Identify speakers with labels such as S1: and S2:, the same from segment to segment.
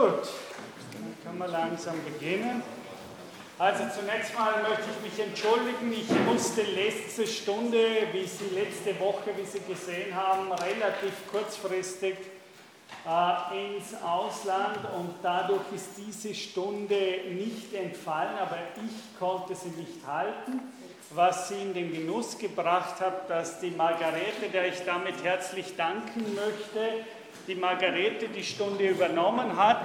S1: Gut, dann können wir langsam beginnen. Also zunächst mal möchte ich mich entschuldigen. Ich musste letzte Stunde, wie Sie letzte Woche, wie Sie gesehen haben, relativ kurzfristig äh, ins Ausland und dadurch ist diese Stunde nicht entfallen, aber ich konnte sie nicht halten, was sie in den Genuss gebracht hat, dass die Margarete, der ich damit herzlich danken möchte, die Margarete die Stunde übernommen hat.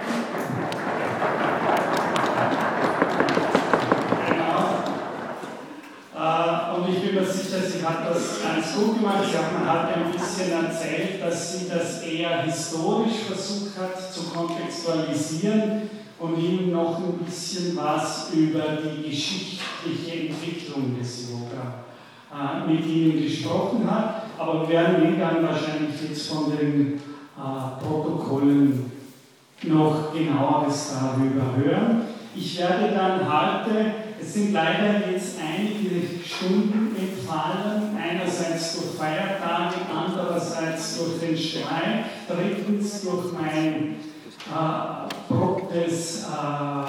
S1: Äh, und ich bin mir sicher, sie hat das ganz gut gemacht. Sie hat, man hat ein bisschen erzählt, dass sie das eher historisch versucht hat zu kontextualisieren und Ihnen noch ein bisschen was über die geschichtliche Entwicklung des Yoga äh, mit Ihnen gesprochen hat. Aber wir werden dann wahrscheinlich jetzt von den äh, Protokollen noch genaueres darüber hören. Ich werde dann heute es sind leider jetzt einige Stunden entfallen, einerseits durch Feiertage, andererseits durch den Streik, drittens durch mein äh, äh,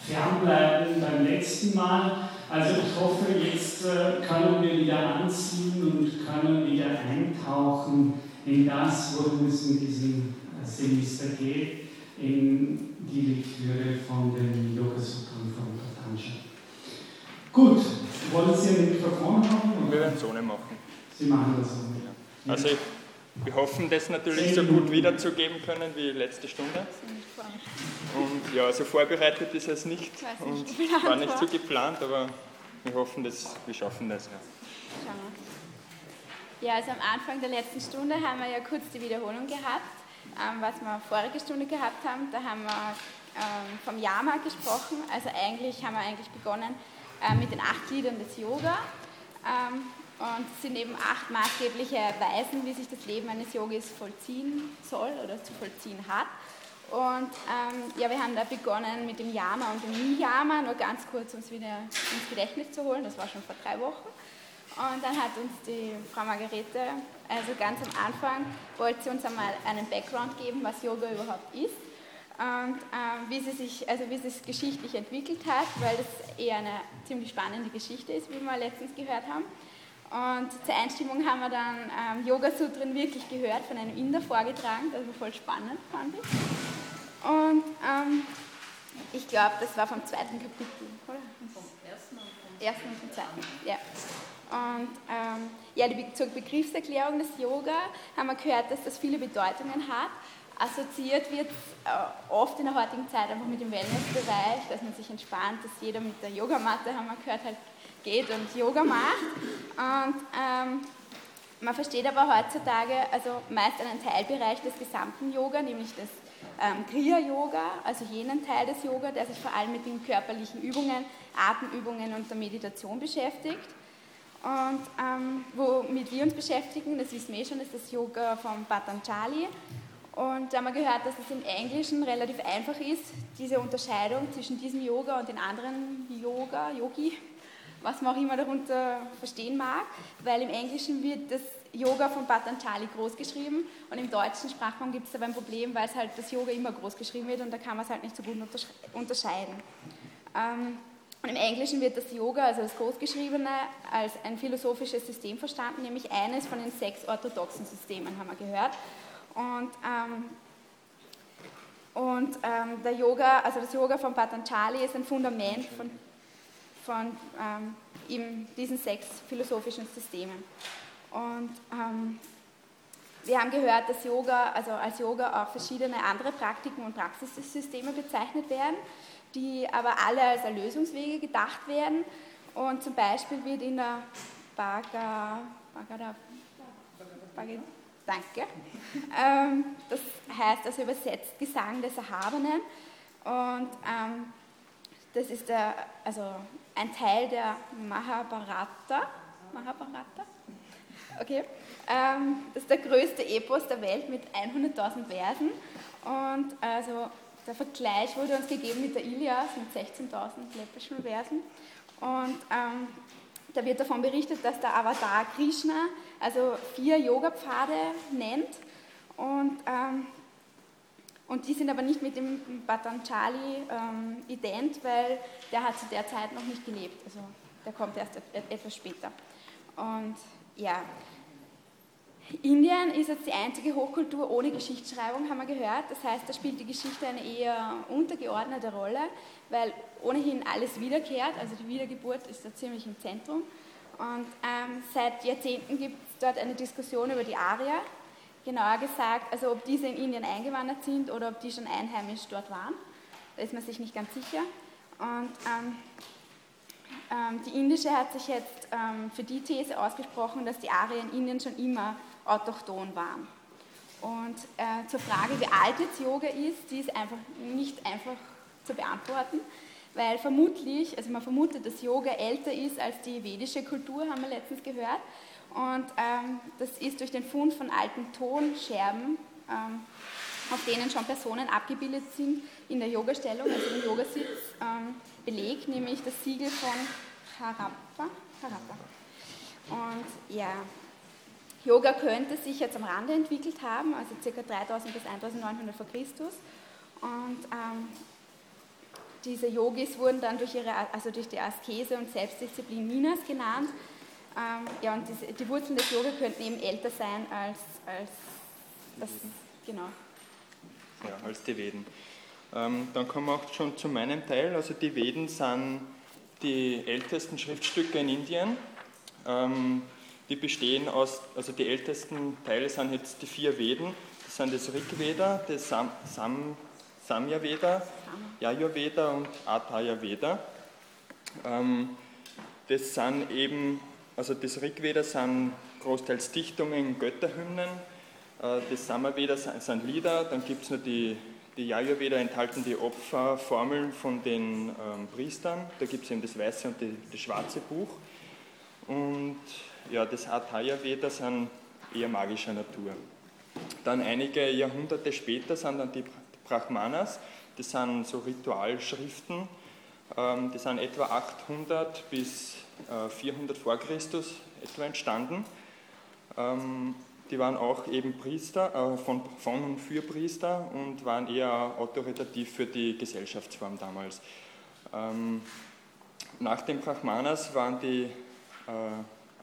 S1: Fernbleiben beim letzten Mal. Also ich hoffe, jetzt äh, können wir wieder anziehen und können wieder eintauchen in das, worum es in diesem Semester geht, in die Lektüre von den Yoga Sutran von Patanjali. Gut, wollen Sie ein Mikrofon haben?
S2: Wir werden es ohne machen.
S1: Sie machen das ohne.
S2: Ja. Also wir hoffen, das natürlich so gut wiederzugeben können wie letzte Stunde. Und ja, also vorbereitet ist es nicht und war nicht so geplant, aber wir hoffen, dass wir schaffen das. Ja.
S3: Ja, also am Anfang der letzten Stunde haben wir ja kurz die Wiederholung gehabt, ähm, was wir vorige Stunde gehabt haben. Da haben wir ähm, vom Yama gesprochen. Also eigentlich haben wir eigentlich begonnen äh, mit den acht Gliedern des Yoga. Ähm, und es sind eben acht maßgebliche Weisen, wie sich das Leben eines Yogis vollziehen soll oder zu vollziehen hat. Und ähm, ja, wir haben da begonnen mit dem Yama und dem Niyama, nur ganz kurz, um es wieder ins Gedächtnis zu holen. Das war schon vor drei Wochen. Und dann hat uns die Frau Margarete, also ganz am Anfang, wollte sie uns einmal einen Background geben, was Yoga überhaupt ist und ähm, wie, sie sich, also wie sie es geschichtlich entwickelt hat, weil das eher eine ziemlich spannende Geschichte ist, wie wir letztens gehört haben. Und zur Einstimmung haben wir dann ähm, Yoga Sutren wirklich gehört, von einem Inder vorgetragen, das war voll spannend, fand ich. Und ähm, ich glaube, das war vom zweiten Kapitel, oder? Vom ersten und vom, ersten und vom zweiten, ja. Und ähm, ja, die, zur Begriffserklärung des Yoga haben wir gehört, dass das viele Bedeutungen hat assoziiert wird äh, oft in der heutigen Zeit einfach mit dem Wellnessbereich, dass man sich entspannt, dass jeder mit der Yogamatte, haben wir gehört, halt geht und Yoga macht. Und ähm, man versteht aber heutzutage also meist einen Teilbereich des gesamten Yoga, nämlich das ähm, Kriya-Yoga, also jenen Teil des Yoga, der sich vor allem mit den körperlichen Übungen, Atemübungen und der Meditation beschäftigt. Und ähm, womit wir uns beschäftigen, das wissen wir eh schon, ist das Yoga von Patanjali. Und da haben wir gehört, dass es im Englischen relativ einfach ist, diese Unterscheidung zwischen diesem Yoga und den anderen Yoga, Yogi, was man auch immer darunter verstehen mag, weil im Englischen wird das Yoga von Patanjali groß geschrieben und im deutschen Sprachraum gibt es aber ein Problem, weil es halt das Yoga immer groß geschrieben wird und da kann man es halt nicht so gut unterscheiden. Ähm, und im Englischen wird das Yoga, also das Großgeschriebene, als ein philosophisches System verstanden, nämlich eines von den sechs orthodoxen Systemen, haben wir gehört. Und, ähm, und ähm, der Yoga, also das Yoga von Patanjali ist ein Fundament von, von ähm, eben diesen sechs philosophischen Systemen. Und ähm, wir haben gehört, dass Yoga, also als Yoga auch verschiedene andere Praktiken und Praxissysteme bezeichnet werden, die aber alle als Erlösungswege gedacht werden. Und zum Beispiel wird in der Bhagavad, Bhagavad, Bhagavad Danke. Ähm, das heißt also übersetzt Gesang des Erhabenen. Und ähm, das ist der, also ein Teil der Mahabharata. Mahabharata? Okay. Ähm, das ist der größte Epos der Welt mit 100.000 Versen. Und also der Vergleich wurde uns gegeben mit der Ilias mit 16.000 läppischen Versen. Und ähm, da wird davon berichtet, dass der Avatar Krishna also vier Yoga-Pfade nennt. Und ähm, Und die sind aber nicht mit dem Patanjali ähm, ident, weil der hat zu der Zeit noch nicht gelebt. Also der kommt erst etwas später. Und ja, Indien ist jetzt die einzige Hochkultur ohne Geschichtsschreibung, haben wir gehört. Das heißt, da spielt die Geschichte eine eher untergeordnete Rolle, weil ohnehin alles wiederkehrt. Also die Wiedergeburt ist da ziemlich im Zentrum. Und ähm, seit Jahrzehnten gibt es dort eine Diskussion über die Arier. Genauer gesagt, also ob diese in Indien eingewandert sind oder ob die schon einheimisch dort waren. Da ist man sich nicht ganz sicher. Und ähm, ähm, die indische hat sich jetzt ähm, für die These ausgesprochen, dass die Arier in Indien schon immer autochthon waren. Und äh, zur Frage, wie alt jetzt Yoga ist, die ist einfach nicht einfach zu beantworten, weil vermutlich, also man vermutet, dass Yoga älter ist als die vedische Kultur, haben wir letztens gehört. Und ähm, das ist durch den Fund von alten Tonscherben, ähm, auf denen schon Personen abgebildet sind, in der Yogastellung, also im Yogasitz, ähm, belegt, nämlich das Siegel von Harappa. Harappa. Und ja, Yoga könnte sich jetzt am Rande entwickelt haben, also ca. 3000 bis 1900 vor Christus. Und ähm, diese Yogis wurden dann durch, ihre, also durch die Askese und Selbstdisziplin Minas genannt. Ähm, ja, und diese, die Wurzeln des Yoga könnten eben älter sein als, als das, genau.
S2: Ja, als die Veden. Ähm, dann kommen wir auch schon zu meinem Teil. Also die Veden sind die ältesten Schriftstücke in Indien. Ähm, die bestehen aus, also die ältesten Teile sind jetzt die vier Veden. Das sind das Rig Veda, das Sam, Sam, Samya Veda, Yajurveda und Atharya Veda. Ähm, das sind eben, also das Rig Veda sind großteils Dichtungen, Götterhymnen. Äh, das Samaveda sind Lieder, dann gibt es noch die, die Yajurveda enthalten die Opferformeln von den ähm, Priestern. Da gibt es eben das weiße und die, das schwarze Buch. Und ja, das Atharya Veda sind eher magischer Natur. Dann einige Jahrhunderte später sind dann die Brahmanas, das sind so Ritualschriften, ähm, die sind etwa 800 bis 400 äh, vor Christus etwa entstanden. Ähm, die waren auch eben Priester, äh, von, von und für Priester und waren eher autoritativ für die Gesellschaftsform damals. Ähm, nach den Brahmanas waren die äh,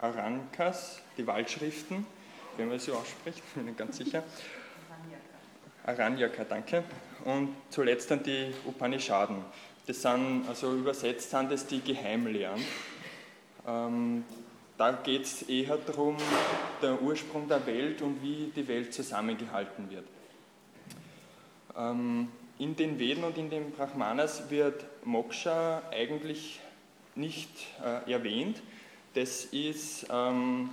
S2: Arankas, die Waldschriften, wenn man sie ausspricht, bin ich ganz sicher. Aranyaka, danke. Und zuletzt dann die Upanishaden. Das sind, also übersetzt sind das die Geheimlehren. Ähm, da geht es eher darum, der Ursprung der Welt und wie die Welt zusammengehalten wird. Ähm, in den Veden und in den Brahmanas wird Moksha eigentlich nicht äh, erwähnt, das ist, ähm,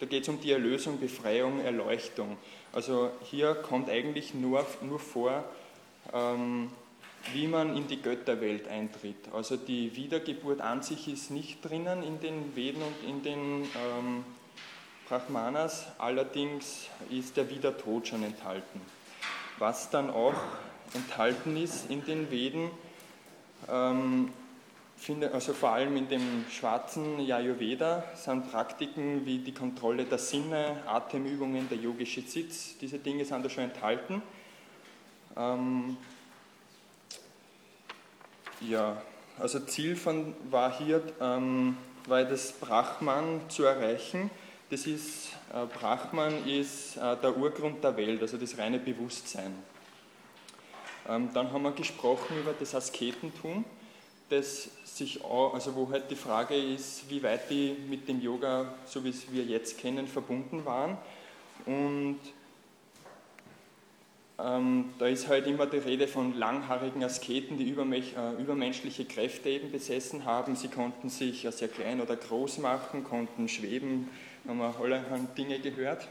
S2: da geht es um die Erlösung, Befreiung, Erleuchtung. Also hier kommt eigentlich nur, nur vor, ähm, wie man in die Götterwelt eintritt. Also die Wiedergeburt an sich ist nicht drinnen in den Veden und in den ähm, Brahmanas, allerdings ist der Wiedertod schon enthalten. Was dann auch enthalten ist in den Veden, ähm, finde, also vor allem in dem schwarzen Ayurveda sind Praktiken wie die Kontrolle der Sinne, Atemübungen, der yogische Sitz, diese Dinge sind da schon enthalten. Ähm, ja, also Ziel von, war hier, ähm, war das Brahman zu erreichen. Das ist, äh, Brahman ist äh, der Urgrund der Welt, also das reine Bewusstsein. Ähm, dann haben wir gesprochen über das Asketentum das sich auch, also wo halt die Frage ist, wie weit die mit dem Yoga, so wie es wir jetzt kennen, verbunden waren. Und ähm, da ist halt immer die Rede von langhaarigen Asketen, die äh, übermenschliche Kräfte eben besessen haben. Sie konnten sich ja sehr klein oder groß machen, konnten schweben, haben wir allerhand Dinge gehört.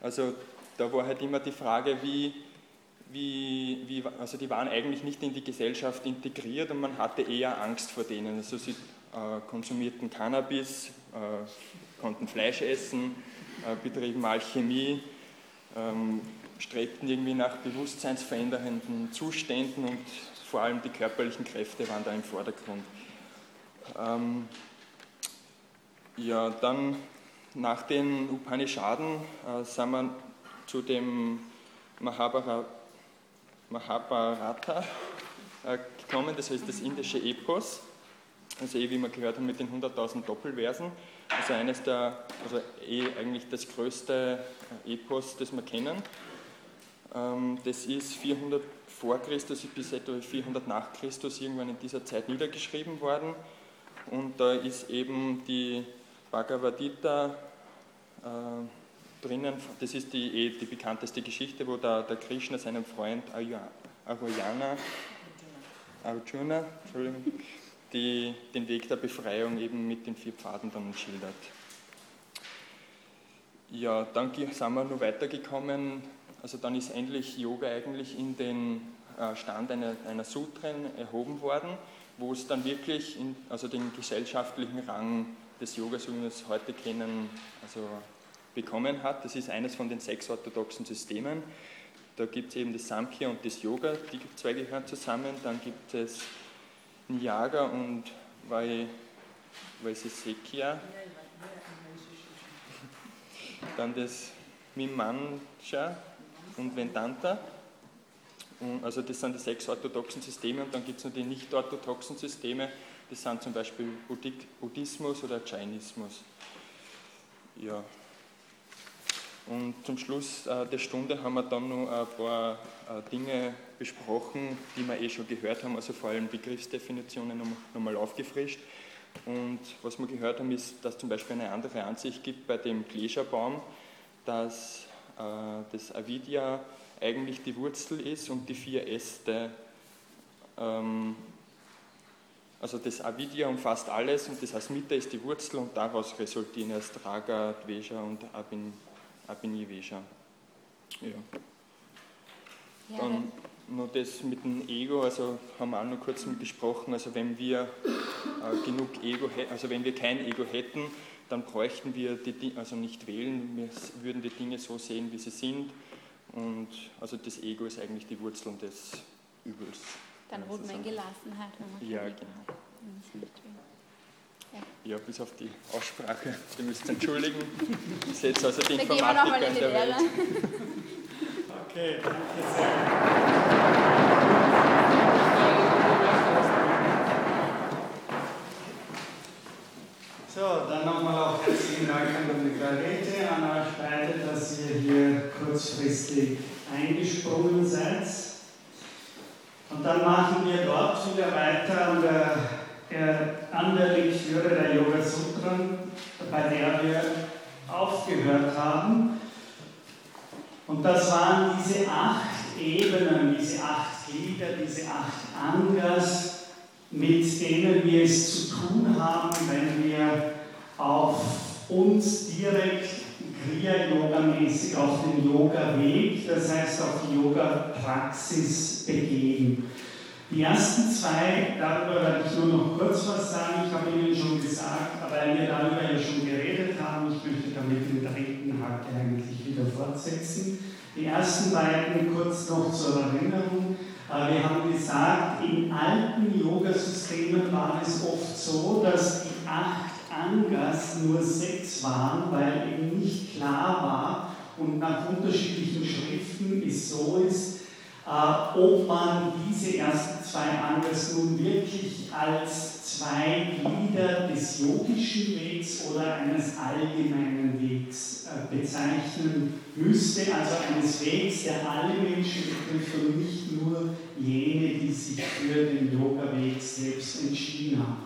S2: Also da war halt immer die Frage, wie, wie, wie, also die waren eigentlich nicht in die Gesellschaft integriert und man hatte eher Angst vor denen. Also sie äh, konsumierten Cannabis, äh, konnten Fleisch essen, äh, betrieben Alchemie, ähm, strebten irgendwie nach bewusstseinsverändernden Zuständen und vor allem die körperlichen Kräfte waren da im Vordergrund. Ähm, ja, dann nach den Upanishaden äh, sind wir zu dem Mahabharata Mahabharata äh, gekommen, das heißt das indische Epos, also eh wie wir gehört haben mit den 100.000 Doppelversen, also eines der, also eh eigentlich das größte Epos, das wir kennen. Ähm, das ist 400 vor Christus bis etwa 400 nach Christus irgendwann in dieser Zeit niedergeschrieben worden. Und da ist eben die Bhagavad Gita äh, drinnen, das ist die, eh die bekannteste Geschichte, wo der, der Krishna seinem Freund Arjuna, Arjuna die, den Weg der Befreiung eben mit den vier Pfaden dann schildert. Ja, dann sind wir noch weitergekommen, also dann ist endlich Yoga eigentlich in den äh, Stand einer, einer Sutren erhoben worden, wo es dann wirklich in, also den gesellschaftlichen Rang des Yoga, so wie wir es heute kennen, also bekommen hat. Das ist eines von den sechs orthodoxen Systemen. Da gibt es eben das Samkhya und das Yoga, die zwei gehören zusammen. Dann gibt es Nyaga und Vaisisekya. Dann das Mimamsa und Vedanta. Und also das sind die sechs orthodoxen Systeme und dann gibt es noch die nicht orthodoxen Systeme, das sind zum Beispiel Buddhismus oder Jainismus. Ja. Zum Schluss äh, der Stunde haben wir dann noch ein paar äh, Dinge besprochen, die wir eh schon gehört haben, also vor allem Begriffsdefinitionen nochmal aufgefrischt. Und was wir gehört haben, ist, dass zum Beispiel eine andere Ansicht gibt bei dem Gläserbaum, dass äh, das Avidya eigentlich die Wurzel ist und die vier Äste. Ähm, also das Avidya umfasst alles und das Asmita ist die Wurzel und daraus resultieren erst Raga, Dvesha und Abin, Abhinivesha. Ja. ja. Dann noch das mit dem Ego, also haben wir auch noch kurz gesprochen, also wenn wir äh, genug Ego hätten, also wenn wir kein Ego hätten, dann bräuchten wir die also nicht wählen, wir würden die Dinge so sehen, wie sie sind. Und also das Ego ist eigentlich die Wurzel des Übels.
S3: Dann ruht man Gelassenheit.
S2: Ja, genau. Ja. Ja, bis auf die Aussprache. Ihr müsst entschuldigen. Ich jetzt also die Informatiker in der Welt.
S1: Okay, danke sehr. So, dann nochmal auch herzlichen Dank an die Clarete, an euch beide, dass ihr hier kurzfristig eingesprungen seid. Und dann machen wir dort wieder weiter an der, der Lektüre der Yoga Sutren, bei der wir aufgehört haben. Und das waren diese acht Ebenen, diese acht Glieder, diese acht Angas, mit denen wir es zu tun haben, wenn wir auf uns direkt Kriya-Yoga-mäßig auf den Yoga-Weg, das heißt auf die Yoga-Praxis begeben. Die ersten zwei, darüber werde ich nur noch kurz was sagen. Ich habe Ihnen schon gesagt, weil wir darüber ja schon geredet haben, ich möchte damit den dritten heute eigentlich wieder fortsetzen. Die ersten beiden kurz noch zur Erinnerung. Äh, wir haben gesagt, in alten Yoga-Systemen war es oft so, dass die acht Angas nur sechs waren, weil eben nicht klar war und nach unterschiedlichen Schriften es so ist, äh, ob man diese ersten zwei Angas nun wirklich als zwei Glieder des yogischen Wegs oder eines allgemeinen Wegs äh, bezeichnen müsste, also eines Wegs, der alle Menschen betrifft und nicht nur jene, die sich für den Yoga-Weg selbst entschieden haben.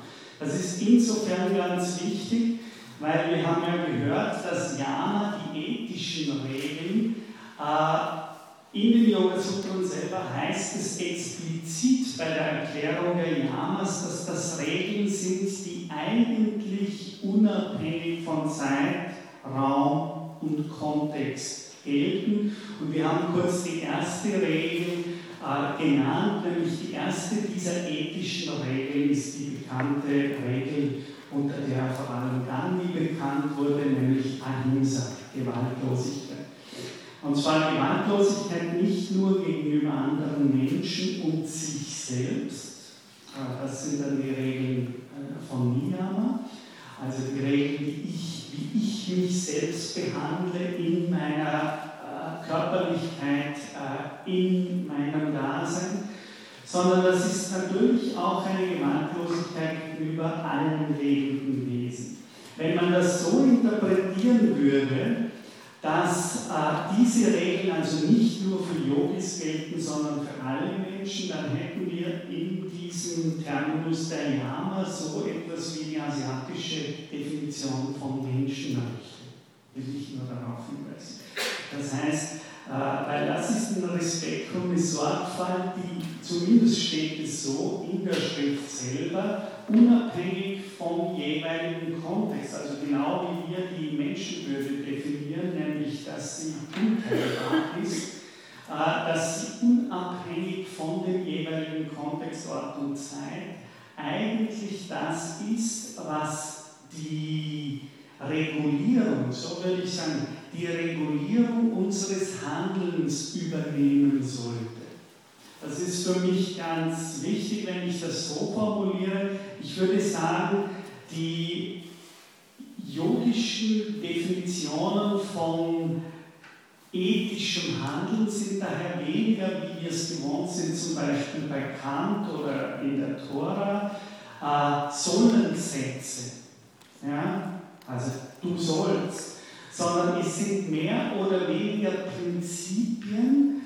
S1: Das ist insofern ganz wichtig, weil wir haben ja gehört, dass Jana die ethischen Regeln äh, in den Yoga Sutren selber heißt es explizit bei der Erklärung der Yamas, dass das Regeln sind, die eigentlich unabhängig von Zeit, Raum und Kontext gelten. Und wir haben kurz die erste Regel äh, genannt, nämlich die erste dieser ethischen Regeln ist die bekannte Regel, unter der vor allem Gandhi bekannt wurde, nämlich Ahimsa, Gewaltlosigkeit. Und zwar Gewaltlosigkeit nicht nur gegenüber anderen Menschen und sich selbst, äh, das sind dann die Regeln äh, von Niyama, also die Regeln, wie ich, wie ich mich selbst behandle in meiner Körperlichkeit, in meinem Dasein. Das ist natürlich auch eine Gewaltlosigkeit gegenüber allen lebenden Wesen. Wenn man das so interpretieren würde, dass äh, diese Regeln also nicht nur für Yogis gelten, sondern für alle Menschen, dann hätten wir in diesem Terminus der Yama so etwas wie die asiatische Definition von Menschenrechten. Will ich nur darauf hinweisen. Das heißt, äh, weil das ist ein Respekt und eine Sorgfalt, die zumindest steht es so in der Schrift selber, unabhängig vom jeweiligen Kontext. Also genau wie wir die Menschenwürde definieren, nämlich dass sie unteilbar ist, äh, dass sie unabhängig von dem jeweiligen Kontext, Ort und Zeit eigentlich das ist, was die Regulierung, so würde ich sagen, die Regulierung unseres Handelns übernehmen sollte. Das ist für mich ganz wichtig, wenn ich das so formuliere. Ich würde sagen, die yogischen Definitionen von ethischem Handeln sind daher weniger, wie wir es gewohnt sind, zum Beispiel bei Kant oder in der Tora, äh, Sollensätze. Ja? Also du sollst sondern es sind mehr oder weniger Prinzipien,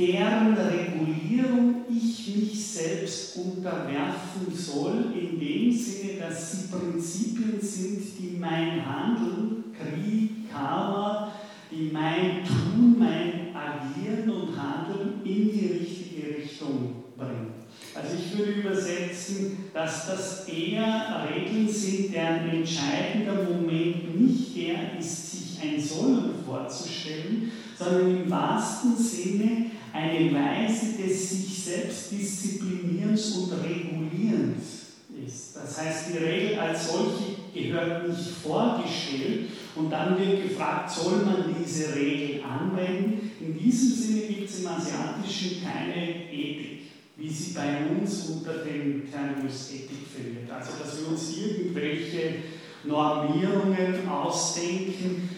S1: deren Regulierung ich mich selbst unterwerfen soll, in dem Sinne, dass sie Prinzipien sind, die mein Handeln, Krieg, Karma, die mein Tun, mein Agieren und Handeln in die richtige Richtung bringen. Also ich würde übersetzen, dass das eher Regeln sind, deren entscheidender Moment nicht der ist, sich ein Sollen vorzustellen, sondern im wahrsten Sinne eine Weise des sich selbst disziplinierens und regulierens ist. Das heißt, die Regel als solche gehört nicht vorgestellt und dann wird gefragt, soll man diese Regel anwenden? In diesem Sinne gibt es im Asiatischen keine Ethik wie sie bei uns unter dem Terminus Ethik verliert. Also, dass wir uns irgendwelche Normierungen ausdenken,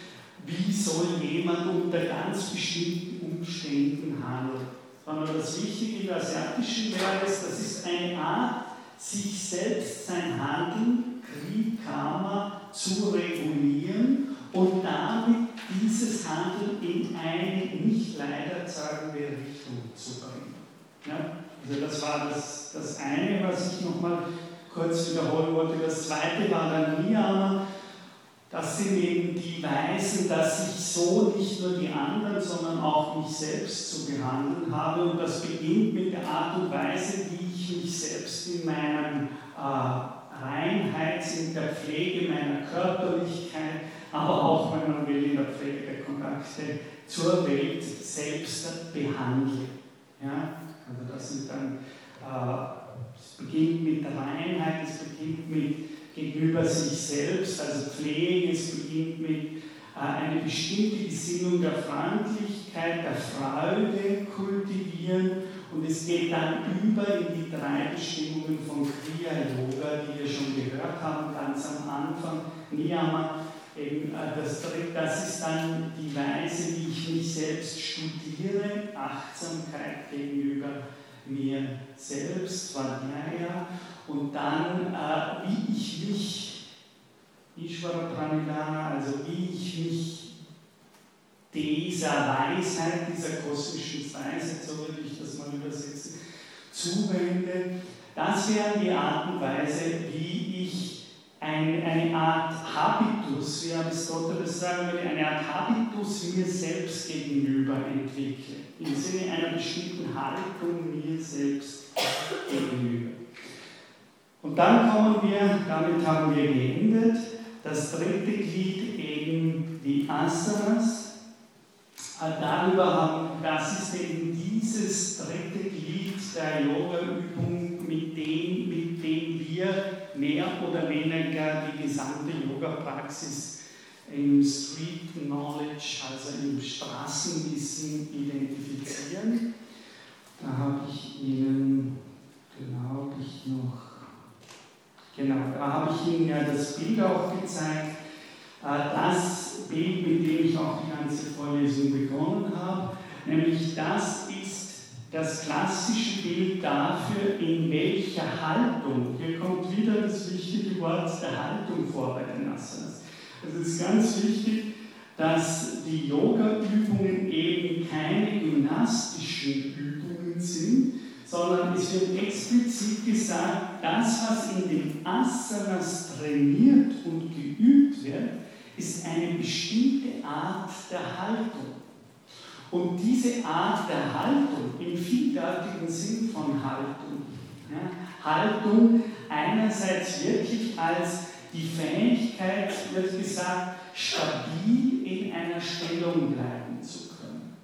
S1: wie soll jemand unter ganz bestimmten Umständen handeln. Sondern das Wichtige in der asiatischen wäre es, das ist eine Art, sich selbst sein Handeln, Krieg, Karma, zu regulieren und damit dieses Handeln in eine nicht leider sagen wir Richtung zu bringen. Ja? Also das war das, das eine, was ich nochmal kurz wiederholen wollte. Das zweite war dann Niyama. Das sind eben die Weisen, dass ich so nicht nur die anderen, sondern auch mich selbst zu behandeln habe. Und das beginnt mit der Art und Weise, wie ich mich selbst in meinem äh, Reinheit, in der Pflege meiner Körperlichkeit, aber auch, wenn man will, in der Pflege der Kontakte zur Welt selbst behandle. Ja? Also das sind dann, äh, es beginnt mit der Reinheit, es beginnt mit gegenüber sich selbst, also Pflege, es beginnt mit äh, eine bestimmte Gesinnung der Freundlichkeit, der Freude kultivieren. Und es geht dann über in die drei Bestimmungen von Kriya Yoga, die wir schon gehört haben, ganz am Anfang. Niyama, äh, das, das ist dann die Weise, wie ich mich selbst studiere, Achtsamkeit gegenüber mir selbst, Svadhyaya, und dann, äh, wie ich mich, Ishvara Pranidhana, also wie ich mich dieser Weisheit, dieser kosmischen Weisheit, so würde ich das mal übersetzen, zuwende. Das wäre die Art und Weise, wie ich ein, eine Art Habitus, wie Aristoteles sagen würde, eine Art Habitus mir selbst gegenüber entwickle. Im Sinne einer bestimmten Haltung mir selbst gegenüber. Und dann kommen wir, damit haben wir geendet, das dritte Glied eben die Asanas. Äh, darüber haben, das ist eben dieses dritte Glied der Yoga-Übung, mit dem, mit dem wir mehr oder weniger die gesamte Yoga-Praxis im Street Knowledge, also im Straßenwissen identifizieren. Da habe ich Ihnen, glaube ich, noch, genau, da habe ich Ihnen ja das Bild auch gezeigt. Äh, das Bild, mit dem ich auch die ganze Vorlesung begonnen habe, nämlich das ist das klassische Bild dafür, in welcher Haltung, hier kommt wieder das wichtige Wort der Haltung vor bei den Asanas. Es ist ganz wichtig, dass die Yoga-Übungen eben keine gymnastischen Übungen sind, sondern es wird explizit gesagt, das, was in den Asanas trainiert und geübt wird, ist eine bestimmte Art der Haltung. Und diese Art der Haltung, im vieldeutigen Sinn von Haltung, ja, Haltung einerseits wirklich als die Fähigkeit, wird gesagt, stabil in einer Stellung bleiben zu können.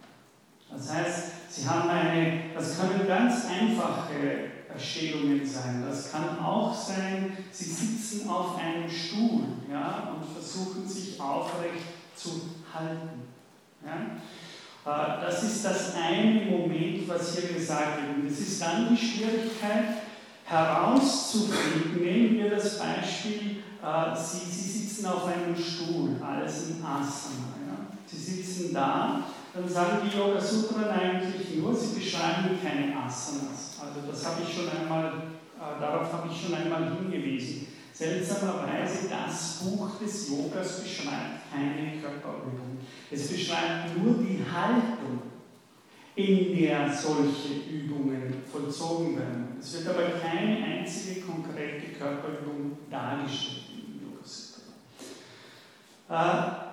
S1: Das heißt, Sie haben eine, das können ganz einfache Stellungen sein. Das kann auch sein, Sie sitzen auf einem Stuhl ja, und versuchen sich aufrecht zu halten. Ja. Äh, das ist das eine Moment, was hier gesagt wird. Und es ist dann die Schwierigkeit herauszufinden, nehmen wir das Beispiel, äh, Sie, Sie sitzen auf einem Stuhl, alles im Asana. Ja. Sie sitzen da, dann sagen die Yoga Sutren eigentlich nur, sie beschreiben keine Asanas. Also das habe ich schon einmal, äh, darauf habe ich schon einmal hingewiesen. Seltsamerweise, das Buch des Yogas beschreibt keine Körperübung. Es beschreibt nur die Haltung, in der solche Übungen vollzogen werden. Es wird aber keine einzige konkrete Körperübung dargestellt im Yoga Sutra. Äh,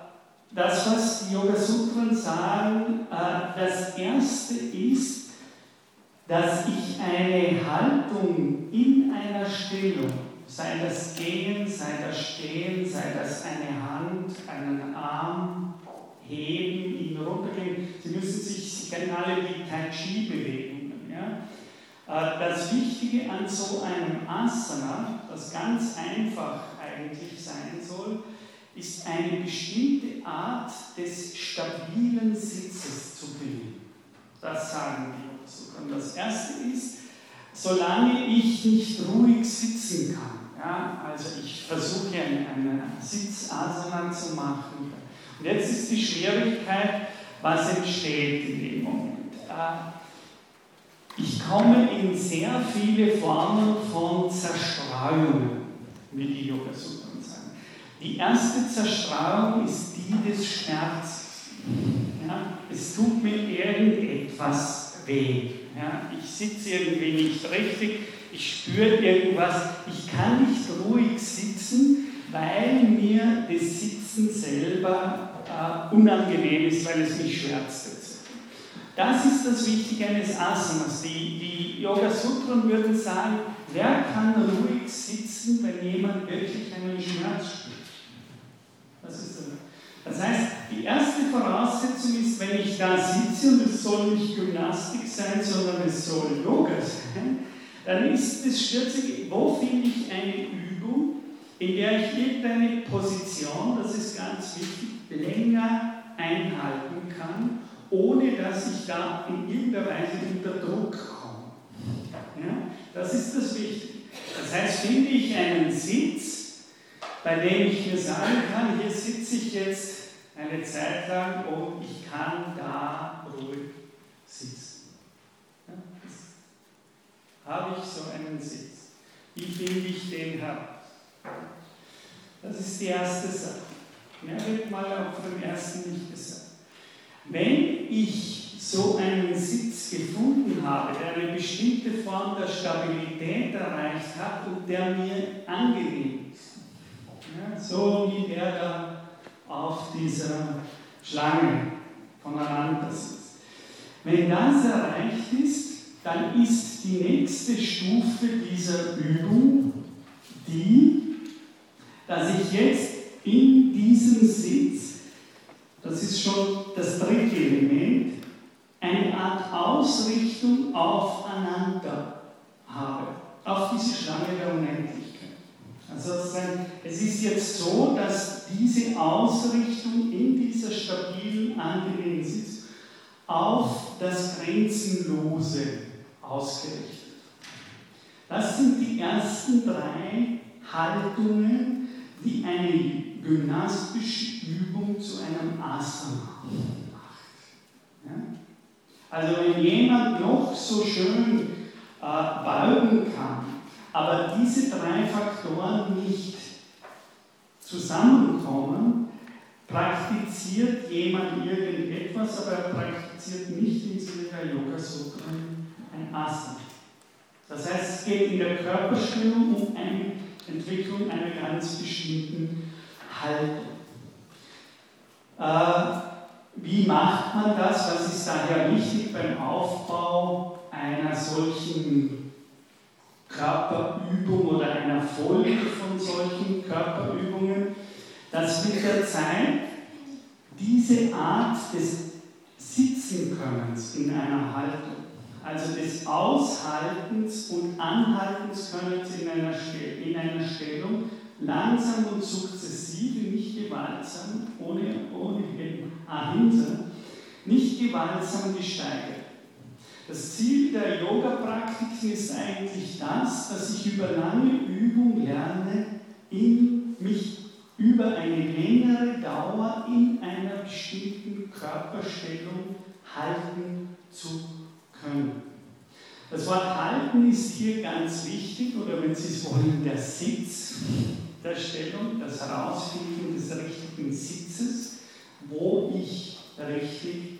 S1: das, was die Yoga Sutren sagen, äh, das erste ist, dass ich eine Haltung in einer Stellung sei das Gehen, sei das Stehen, sei das eine Hand, einen Arm, heben, ihn runtergehen. Sie müssen sich, Sie kennen alle die Tai Chi-Bewegungen. Ja? Äh, das Wichtige an so einem Asana, das ganz einfach eigentlich sein soll, ist eine bestimmte Art des stabilen Sitzes zu bilden. Das sagen die Untersucher. Das erste ist, solange ich nicht ruhig sitzen kann, ja, also ich versuche eine, eine Sitzasana zu machen. Und jetzt ist die Schwierigkeit, was entsteht in dem Moment. Äh, ich komme in sehr viele Formen von Zerstreuungen, wie die Yoga sagen. Die erste Zerstreuung ist die des Schmerzes. Ja, es tut mir irgendetwas weh. Ja, ich sitze irgendwie nicht richtig ich spüre irgendwas, ich kann nicht ruhig sitzen, weil mir das Sitzen selber äh, unangenehm ist, weil es mich schmerzt. Das ist das Wichtige eines Asanas. Die, die Yoga Sutren würden sagen, wer kann ruhig sitzen, wenn jemand wirklich einen Schmerz spürt? Das, ist das. heißt, die erste Voraussetzung ist, wenn ich da sitze, und es soll nicht Gymnastik sein, sondern es soll Yoga sein, dann ist das Stürzige, wo finde ich eine Übung, in der ich irgendeine Position, das ist ganz wichtig, länger einhalten kann, ohne dass ich da in irgendeiner Weise unter Druck komme. Ja? Das ist das Wichtige. Das heißt, finde ich einen Sitz, bei dem ich mir sagen kann, hier sitze ich jetzt eine Zeit lang und ich kann da ruhig sitzen habe ich so einen Sitz? Wie finde ich den heraus? Das ist die erste Sache. Mehr wird mal auf dem ersten nicht gesagt. Wenn ich so einen Sitz gefunden habe, der eine bestimmte Form der Stabilität erreicht hat und der mir angenehm ist, so wie der da auf dieser Schlange voneinander sitzt. Wenn das erreicht ist, dann ist die nächste Stufe dieser Übung die, dass ich jetzt in diesem Sitz, das ist schon das dritte Element, eine Art Ausrichtung aufeinander habe, auf diese Schlange der Unendlichkeit. Also es ist jetzt so, dass diese Ausrichtung in dieser stabilen, angenehmen Sitz auf das Grenzenlose ausgerichtet. Das sind die ersten drei Haltungen, die eine gymnastische Übung zu einem Asana macht. Ja? Also wenn jemand noch so schön äh, beugen kann, aber diese drei Faktoren nicht zusammenkommen, praktiziert jemand irgendetwas, aber er praktiziert nicht in Sri Yoga Sutra ein Asana. Das heißt, es geht in der Körperstellung um eine Entwicklung einer ganz bestimmten Haltung. Äh, wie macht man das? Was ist daher wichtig beim Aufbau einer solchen Körperübung oder einer Folge von solchen Körperübungen? Dass mit der Zeit diese Art des Sitzenkönnens in einer Haltung, also des Aushaltens und Anhaltenskönnens in einer, in einer Stellung, langsam und sukzessive, nicht gewaltsam, ohne, ohne Ahimsa, nicht gewaltsam gesteigert. Das Ziel der Yoga-Praktiken ist eigentlich das, dass ich über lange Übung lerne, in mich über eine längere Dauer in einer bestimmten Körperstellung halten zu können. Das Wort halten ist hier ganz wichtig, oder wenn Sie es wollen, der Sitz der Stellung, das Herausfinden des richtigen Sitzes, wo ich richtig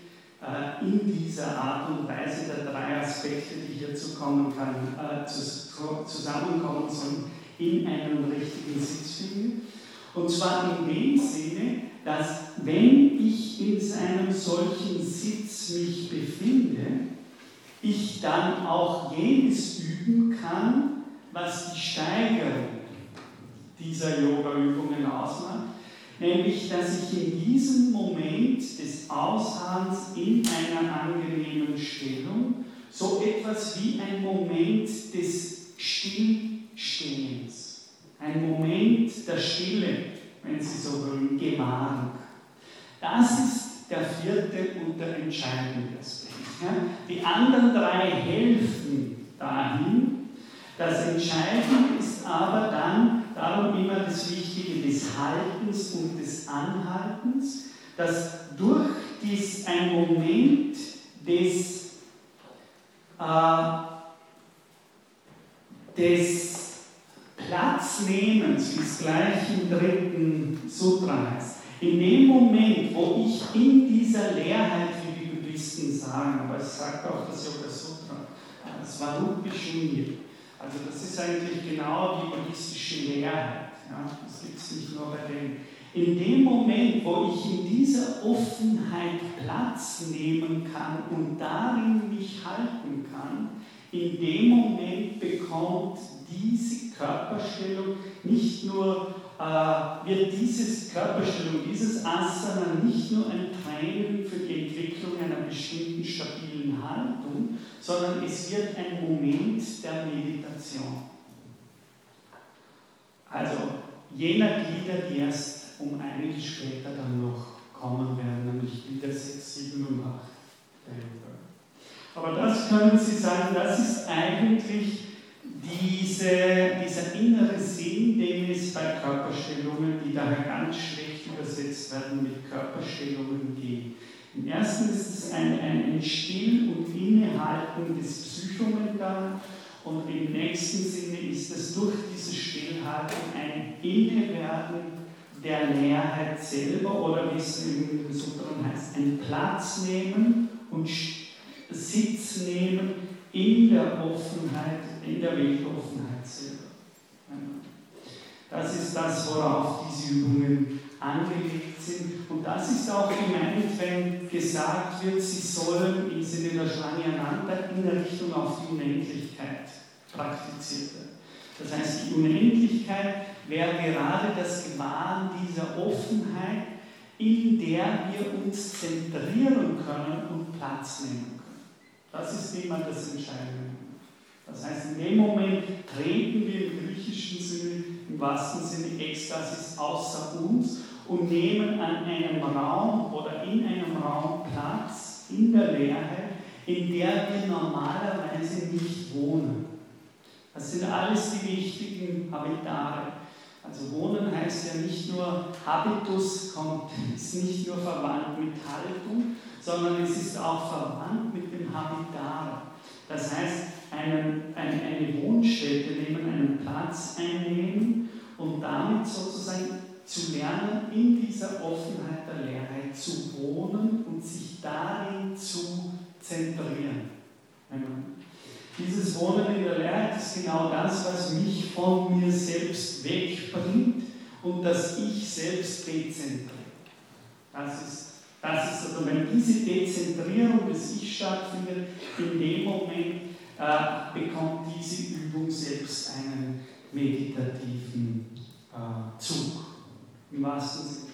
S1: in dieser Art und Weise der drei Aspekte, die hier zu kommen kann, äh, zu, zusammenkommen sollen, in einem richtigen Sitz finde. Und zwar in dem Sinne, dass wenn ich in einem solchen Sitz mich befinde, ich dann auch jenes üben kann, was die Steigerung dieser Yoga-Übungen ausmacht, nämlich dass ich in diesem Moment des Aushahns in einer angenehmen Stellung so etwas wie ein Moment des Stillstehens, ein Moment der Stille, wenn Sie so wollen, gewahren. Das ist der vierte und der entscheidende Aspekt. Die anderen drei helfen dahin. Das Entscheidende ist aber dann darum immer das Wichtige des Haltens und des Anhaltens, dass durch dies ein Moment des, äh, des Platznehmens, wie es gleich im dritten Sutra heißt, in dem Moment, wo ich in dieser Leerheit, wie die Buddhisten sagen, aber es sagt auch das Yoga Sutra, das Varupi Shunya, also das ist eigentlich genau die buddhistische Leerheit. Ja? Das gibt es nicht nur bei denen. In dem Moment, wo ich in dieser Offenheit Platz nehmen kann und darin mich halten kann, in dem Moment bekommt diese Körperstellung nicht nur, äh, wird diese Körperstellung, dieses Asana nicht nur ein Training für die Entwicklung einer bestimmten stabilen Haltung, sondern es wird ein Moment der Meditation. Also jener Glieder, die erst um einige später dann noch kommen werden, nämlich Glieder 6, 7 und 8 Aber das können Sie sagen, das ist eigentlich diese, dieser innere Sinn, den es bei Körperstellungen, die daher ganz schlecht übersetzt werden, mit Körperstellungen geht. Im ersten ist es ein, ein Still- und Innehalten des Psychomental und im nächsten Sinne ist es durch diese Stillhaltung ein Innewerden der Leerheit selber oder wie es in den Sutren heißt, ein Platz nehmen und Sitz nehmen in der Offenheit, in der Weltoffenheit selber. Das ist das, worauf diese Übungen angelegt sind. Und das ist auch gemeint, wenn gesagt wird, sie sollen im Sinne der Shlanyananda in der Richtung auf die Unendlichkeit praktiziert werden. Das heißt, die Unendlichkeit wäre gerade das Gewahren dieser Offenheit, in der wir uns zentrieren können und Platz nehmen können. Das ist immer das Entscheidende. Das heißt, in dem Moment treten wir im griechischen Sinne, im wahrsten Sinne Ekstasis außer uns und nehmen an einem Raum oder in einem Raum Platz in der Leere, in der wir normalerweise nicht wohnen. Das sind alles die wichtigen Habitare. Also Wohnen heißt ja nicht nur Habitus, kommt, ist nicht nur verwandt mit Haltung, sondern es ist auch verwandt mit dem habitare. Das heißt, einen, eine, eine Wohnstätte neben einem Platz einnehmen und damit sozusagen zu lernen, in dieser Offenheit der Leerheit zu wohnen und sich darin zu zentrieren. Dieses Wohnen in der Leerheit ist genau das, was mich von mir selbst wegbringt und das Ich selbst dezentriert. Das ist, das ist also, wenn diese Dezentrierung des Ich stattfindet, in dem Moment äh, bekommt diese Übung selbst einen meditativen äh, Zug. Im wahrsten Sinne.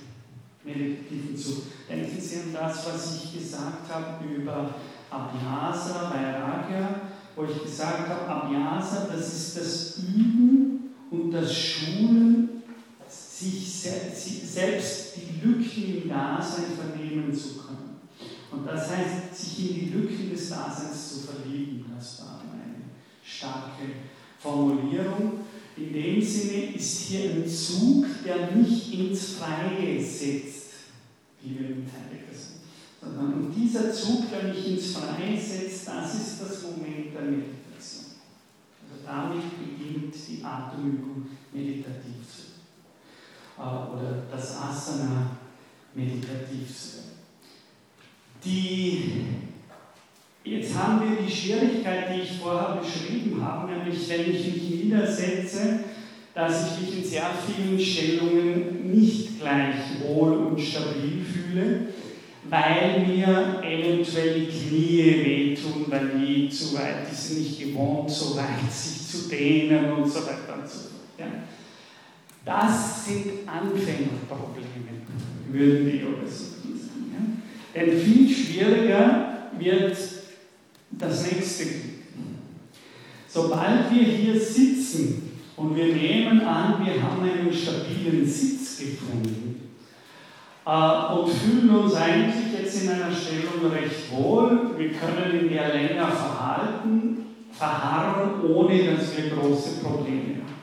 S1: Meditativen Zug. Denken Sie an das, was ich gesagt habe über Abhyasa, Vairagya, wo ich gesagt habe, Abhyasa, das ist das Üben und das Schulen, sich selbst die Lücken im Dasein vernehmen zu können. Und das heißt, sich in die Lücken des Daseins zu verlieben. Das war eine starke Formulierung. In dem Sinne ist hier ein Zug, der nicht ins Freie setzt, wie wir im Heidegger sind, sondern und dieser Zug, der mich ins Freie setzt, das ist das Moment der Meditation. Also damit beginnt die Atemübung meditativ zu äh, oder das Asana meditativ zu werden. Die Jetzt haben wir die Schwierigkeit, die ich vorher beschrieben habe, nämlich wenn ich mich niedersetze, dass ich mich in sehr vielen Stellungen nicht gleich wohl und stabil fühle, weil mir eventuell die Knie wehtun, weil die zu weit, die sind nicht gewohnt, so weit sich zu dehnen und so weiter und so fort. Ja. Das sind Anfängerprobleme, würden die Yogasutren sagen. Ja. Denn viel schwieriger wird das nächste. Sobald wir hier sitzen und wir nehmen an, wir haben einen stabilen Sitz gefunden äh, und fühlen uns eigentlich jetzt in einer Stellung recht wohl, wir können in der länger verhalten, verharren, ohne dass wir große Probleme haben.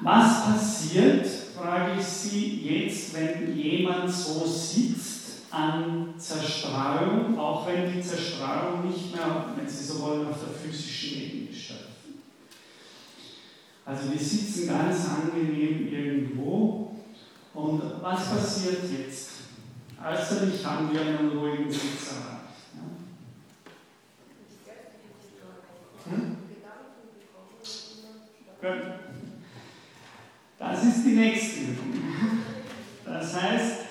S1: Was passiert, frage ich Sie jetzt, wenn jemand so sitzt an Zerstreuung, auch wenn die Zerstreuung nicht mehr, wenn Sie so wollen, auf der physischen Ebene stattfindet. Also wir sitzen ganz angenehm irgendwo und was passiert jetzt? Äußerlich haben wir einen ruhigen Sitz erreicht. Ja? Hm? Das ist die nächste Übung. Das heißt,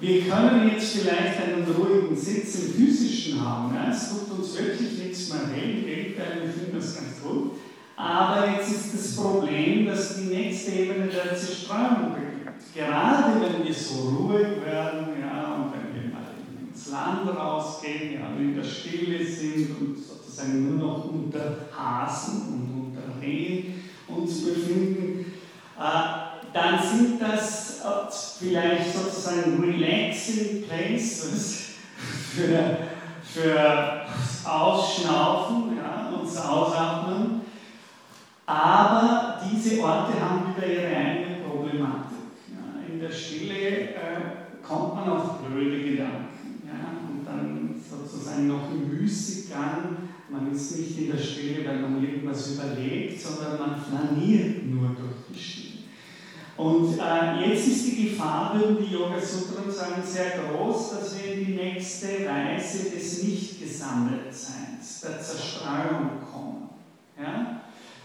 S1: wir können jetzt vielleicht einen ruhigen Sitz im physischen haben. Ja? Es tut uns wirklich nichts mehr weh, Gegenteil, wir finden das ganz gut. Aber jetzt ist das Problem, dass die nächste Ebene der Zerstreuung beginnt. Gerade wenn wir so ruhig werden ja, und wenn wir mal ins Land rausgehen ja, in der Stille sind und sozusagen nur noch unter Hasen und unter Rehen uns befinden, äh, dann sind das äh, vielleicht sozusagen relaxing places für, für Ausschnaufen ja, und Ausatmen. Aber diese Orte haben wieder ihre eigene Problematik. Ja. In der Stille äh, kommt man auf blöde Gedanken. Ja, und dann sozusagen noch im Müßiggang. Man ist nicht in der Stille, weil man irgendwas überlegt, sondern man flaniert nur durch. Und äh, jetzt ist die Gefahr, würden die Yoga-Sutren sagen, sehr groß, dass wir in die nächste Reise des Nicht-Gesammeltseins, der Zerstreuung kommen. Ja?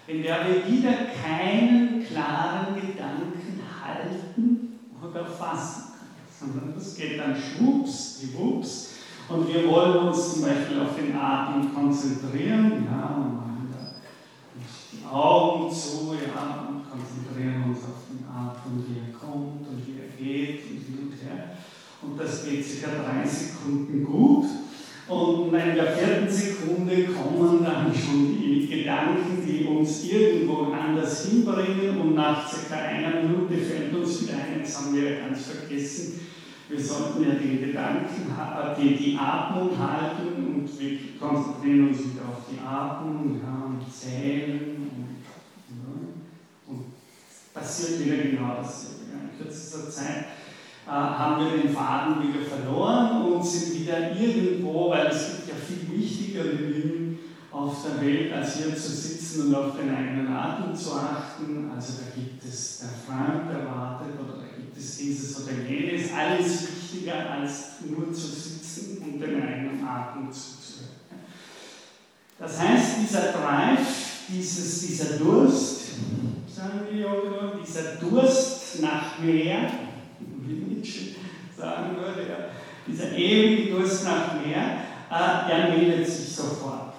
S1: In der wir wieder keinen klaren Gedanken halten oder fassen können, sondern das geht dann schwupps, die Wups. Und wir wollen uns zum Beispiel auf den Atem konzentrieren, ja, und machen da die Augen zu, ja, und konzentrieren uns auf Atem, wie er kommt und wie er geht und hin und her. Und das geht circa drei Sekunden gut. Und in der vierten Sekunde kommen dann schon die Gedanken, die uns irgendwo anders hinbringen. Und nach circa einer Minute fällt uns wieder ein, jetzt haben wir ja ganz vergessen, wir sollten ja den Gedanken, die, die Atmung halten und wir konzentrieren uns wieder auf die Atmung ja, und zählen passiert wieder genau dasselbe. In kürzester Zeit äh, haben wir den Faden wieder verloren und sind wieder irgendwo, weil es gibt ja viel wichtigere Dinge auf der Welt, als hier zu sitzen und auf den eigenen Atem zu achten. Also da gibt es der Freund erwartet oder dieses oder jenes. Alles wichtiger als nur zu sitzen und den eigenen Atem zuzuhören. Das heißt, dieser Drive, dieses, dieser Durst, sagen wir Yoga, dieser Durst nach mehr, wie Nietzsche sagen würde, ja, dieser ewige Durst nach mehr, äh, der meldet sich sofort.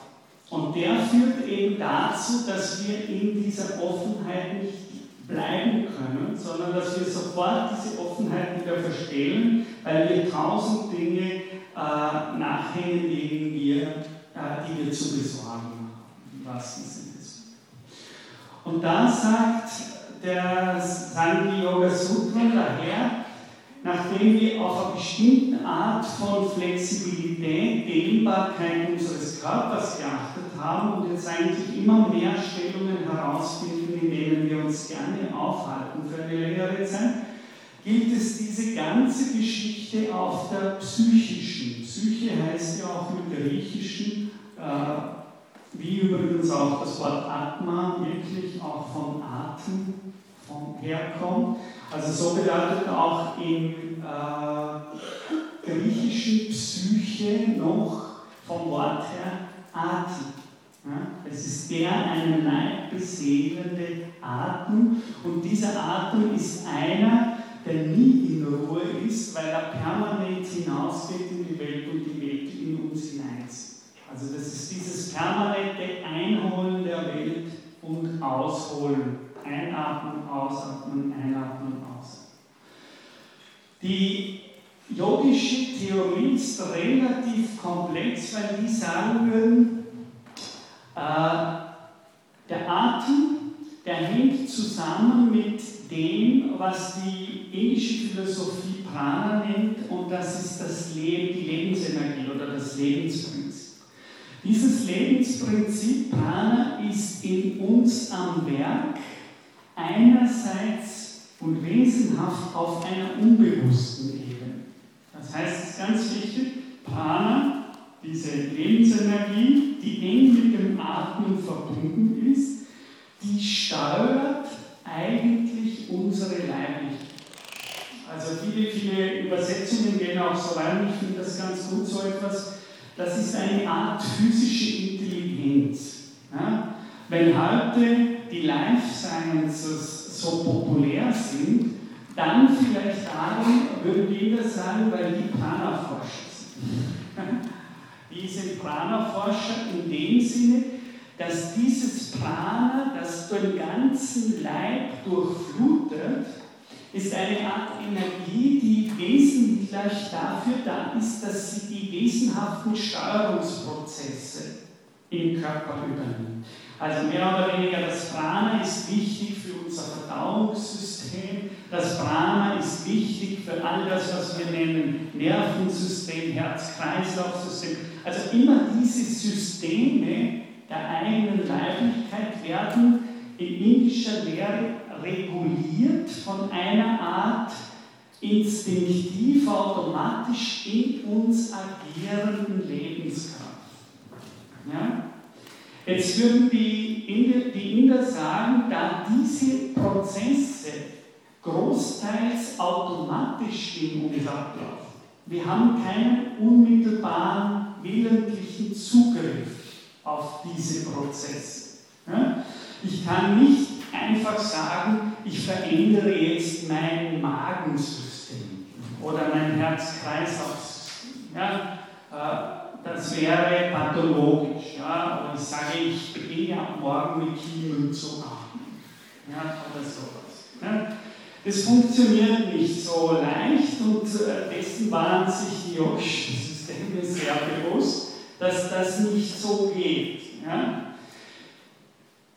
S1: Und der führt eben dazu, dass wir in dieser Offenheit nicht bleiben können, sondern dass wir sofort diese Offenheit wieder verstellen, weil wir tausend Dinge äh, nachhängen, denen wir, äh, die wir zu besorgen haben. Im wahrsten Sinne. Und da sagt der Sangi Yoga Sutra daher, nachdem wir auf eine bestimmte Art von Flexibilität, Dehnbarkeit unseres Körpers geachtet haben und jetzt eigentlich immer mehr Stellungen herausfinden, in denen wir uns gerne aufhalten für eine längere Zeit, gilt es diese ganze Geschichte auf der psychischen. Psyche heißt ja auch im Griechischen, äh, wie übrigens auch das Wort Atma wirklich auch von Atem herkommt. Also so bedeutet auch im äh, griechischen Psyche noch vom Wort her Atem. Ja, es ist der einen Leib beseelende Atem und dieser Atem ist einer, der nie in Ruhe ist, weil er permanent hinausgeht in die Welt und die Welt in uns hineinzieht. Also das ist dieses permanente Einholen der Welt und Ausholen. Einatmen, ausatmen, einatmen. Die yogische Theorie ist relativ komplex, weil die sagen würden, äh, der Atem, der hängt zusammen mit dem, was die indische Philosophie Prana nennt, und das ist das Leben, die Lebensenergie oder das Lebensprinzip. Dieses Lebensprinzip Prana ist in uns am Werk, einerseits und wesenhaft auf einer unbewussten Ebene. Das heißt, es ist ganz wichtig, Prana diese Lebensenergie, die eng mit dem Atmen verbunden ist, die steuert eigentlich unsere Leiblichkeit. Also viele, viele Übersetzungen gehen auch so rein, ich finde das ganz gut, so etwas, das ist eine Art physische Intelligenz. Ja? Wenn heute die Life Sciences so populär sind, dann vielleicht darum, würden wir sagen, weil die Prana-Forscher sind. Die sind Prana-Forscher in dem Sinne, dass dieses Prana, das den ganzen Leib durchflutet, ist eine Art Energie, die wesentlich dafür da ist, dass sie die wesenhaften Steuerungsprozesse im Körper übernimmt. Also mehr oder weniger das Prana ist wichtig für unser Verdauungssystem, das Prana ist wichtig für all das, was wir nennen Nervensystem, Herz-Kreislauf-System. Also immer diese Systeme der eigenen Leiblichkeit werden in indischer Lehre reguliert von einer Art instinktiv, automatisch in uns agierenden Lebenskraft. Ja? Jetzt würden die Inder, die Inder sagen, da diese Prozesse großteils automatisch in uns ablaufen, wir haben keinen unmittelbaren willentlichen Zugriff auf diese Prozesse. Ich kann nicht einfach sagen, ich verändere jetzt mein Magensystem oder mein Herz-Kreislauf-System. Ja? Das wäre pathologisch. Ja? Oder ich sage, ich beginne ab morgen mit Kiemen zu atmen. Ja? Oder sowas. Ja? Das funktioniert nicht so leicht und äh, dessen waren sich die yogischen Systeme sehr bewusst, dass das nicht so geht. Ja?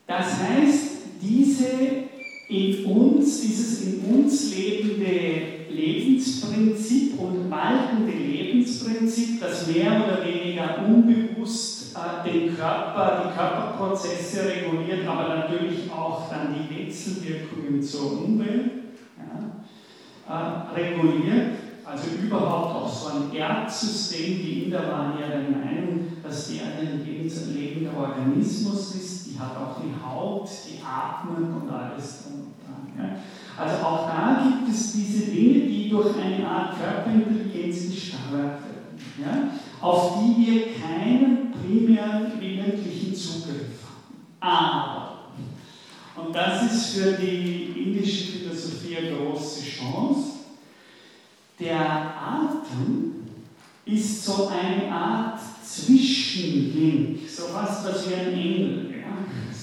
S1: Das heißt, diese in uns, dieses in uns lebende Lebensprinzip und waltende Lebensprinzip, das mehr oder weniger unbewusst äh, den Körper, die Körperprozesse reguliert, aber natürlich auch dann die Wechselwirkungen zur Umwelt ja, äh, reguliert. Also überhaupt auch so ein Erdsystem, die Inder waren ja der Meinung, dass die ein lebender Organismus ist, hat auch die Haut, die atmet und alles und dran. Ja. Also auch da gibt es diese Dinge, die durch eine Art Körperintelligenz gesteuert werden, ja, auf die wir keinen primären willentlichen Zugriff haben. Aber, und das ist für die indische Philosophie eine große Chance, der Atem ist so eine Art Zwischenlink, so fast was wie ein Engel,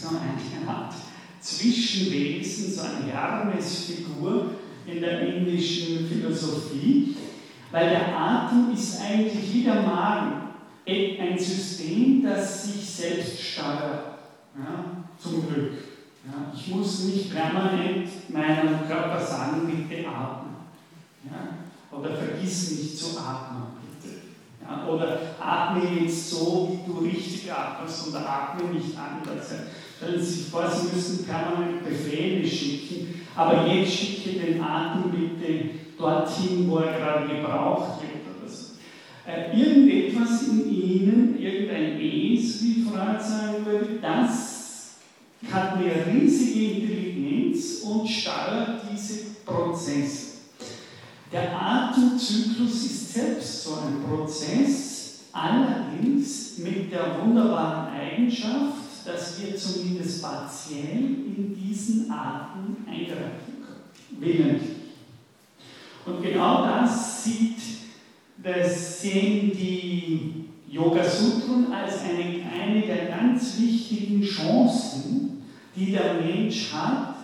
S1: ja? so eine Art Zwischenwesen, so eine Hermesfigur in der indischen Philosophie, weil der Atem ist eigentlich wie der Magen, ein System, das sich selbst steuert, ja? zum Glück. Ja? Ich muss nicht permanent meinem Körper sagen, bitte atmen. Ja? Oder vergiss nicht zu atmen. Ja, oder atme jetzt so, wie du richtig atmest, und atme nicht anders. Stellen Sie sich vor, Sie müssen permanent Befehle schicken, aber jetzt schicke den Atem bitte dorthin, wo er gerade gebraucht wird. Oder so. Äh, irgendetwas in Ihnen, irgendein Es, wie Freud sagen würde, das hat eine riesige Intelligenz und steuert diese Prozesse. Der Atemzyklus ist selbst so ein Prozess, allerdings mit der wunderbaren Eigenschaft, dass wir zumindest partiell in diesen Atem eingreifen können, willentlich. Und genau das sieht, das sehen die Yoga Sutren als eine, eine der ganz wichtigen Chancen, die der Mensch hat,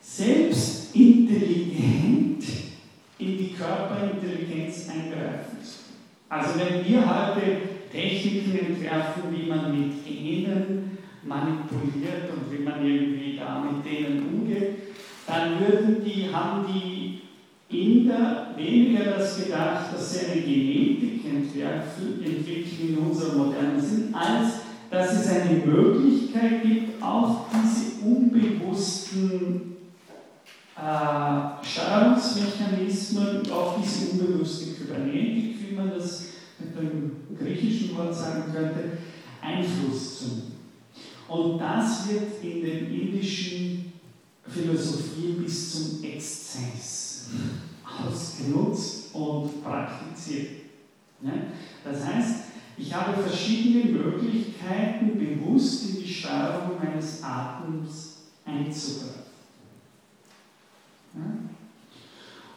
S1: selbst intelligent in die Körperintelligenz eingreifen zu. Also wenn wir heute Techniken entwerfen, wie man mit Genen manipuliert und wie man irgendwie da mit denen umgeht, dann würden die, haben die Inder weniger das gedacht, dass sie eine Genetik entwickeln in unserem modernen Sinn, als dass es eine Möglichkeit gibt, auch diese unbewussten äh, Steuerungsmechanismen auf diese unbewusste Kybernetik, wie man das mit dem griechischen Wort sagen könnte, Einfluss zu nehmen. Und das wird in den indischen Philosophien bis zum Exzess ausgenutzt und praktiziert. Das heißt, ich habe verschiedene Möglichkeiten, bewusst in die Steuerung meines Atems einzugreifen.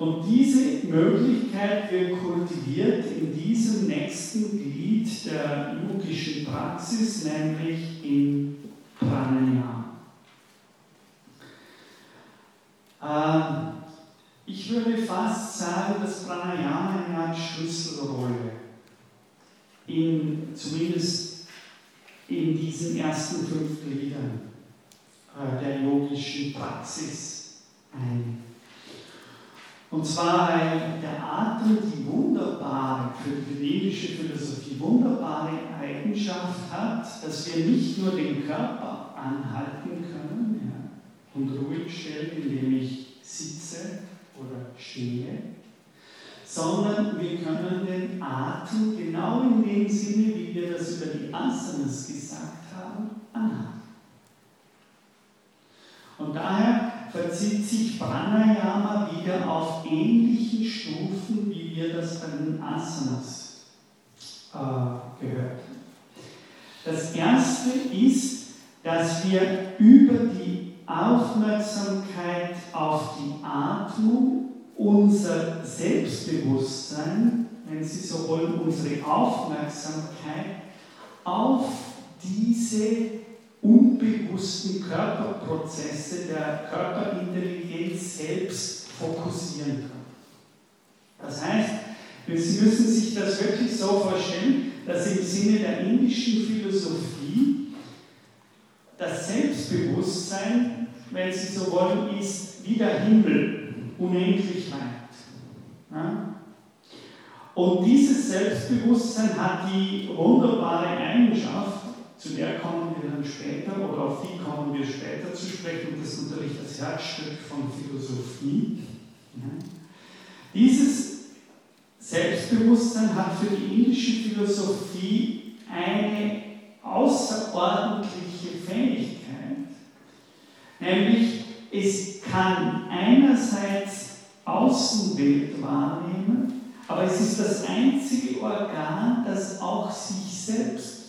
S1: Und diese Möglichkeit wird kultiviert in diesem nächsten Glied der yogischen Praxis, nämlich im Pranayama. Ähm, ich würde fast sagen, dass Pranayama eine Schlüsselrolle in, zumindest in diesen ersten fünf Gliedern äh, der yogischen Praxis einnimmt. Und zwar, weil der Atem die wunderbare, für die vedische Philosophie wunderbare Eigenschaft hat, dass wir nicht nur den Körper anhalten können ja, und ruhig stellen, indem ich sitze oder stehe, sondern wir können den Atem genau in dem Sinne, wie wir das über die Asanas gesagt haben, anhalten. Und daher verzieht sich Pranayama wieder auf ähnlichen Stufen, wie wir das bei den Asanas äh, gehört haben. Das erste ist, dass wir über die Aufmerksamkeit auf die Atmung unser Selbstbewusstsein, wenn Sie so wollen, unsere Aufmerksamkeit auf diese unbewussten Körperprozesse der Körperintelligenz selbst fokussieren kann. Das heißt, Sie müssen sich das wirklich so vorstellen, dass im Sinne der indischen Philosophie das Selbstbewusstsein, wenn Sie so wollen, ist wie der Himmel, unendlich weit. Ja? Und dieses Selbstbewusstsein hat die wunderbare Eigenschaft, zu der kommen wir dann später oder auf die kommen wir später zu sprechen. Das ist natürlich das Herzstück von Philosophie. Dieses Selbstbewusstsein hat für die indische Philosophie eine außerordentliche Fähigkeit, nämlich es kann einerseits Außenwelt wahrnehmen, aber es ist das einzige Organ, das auch sich selbst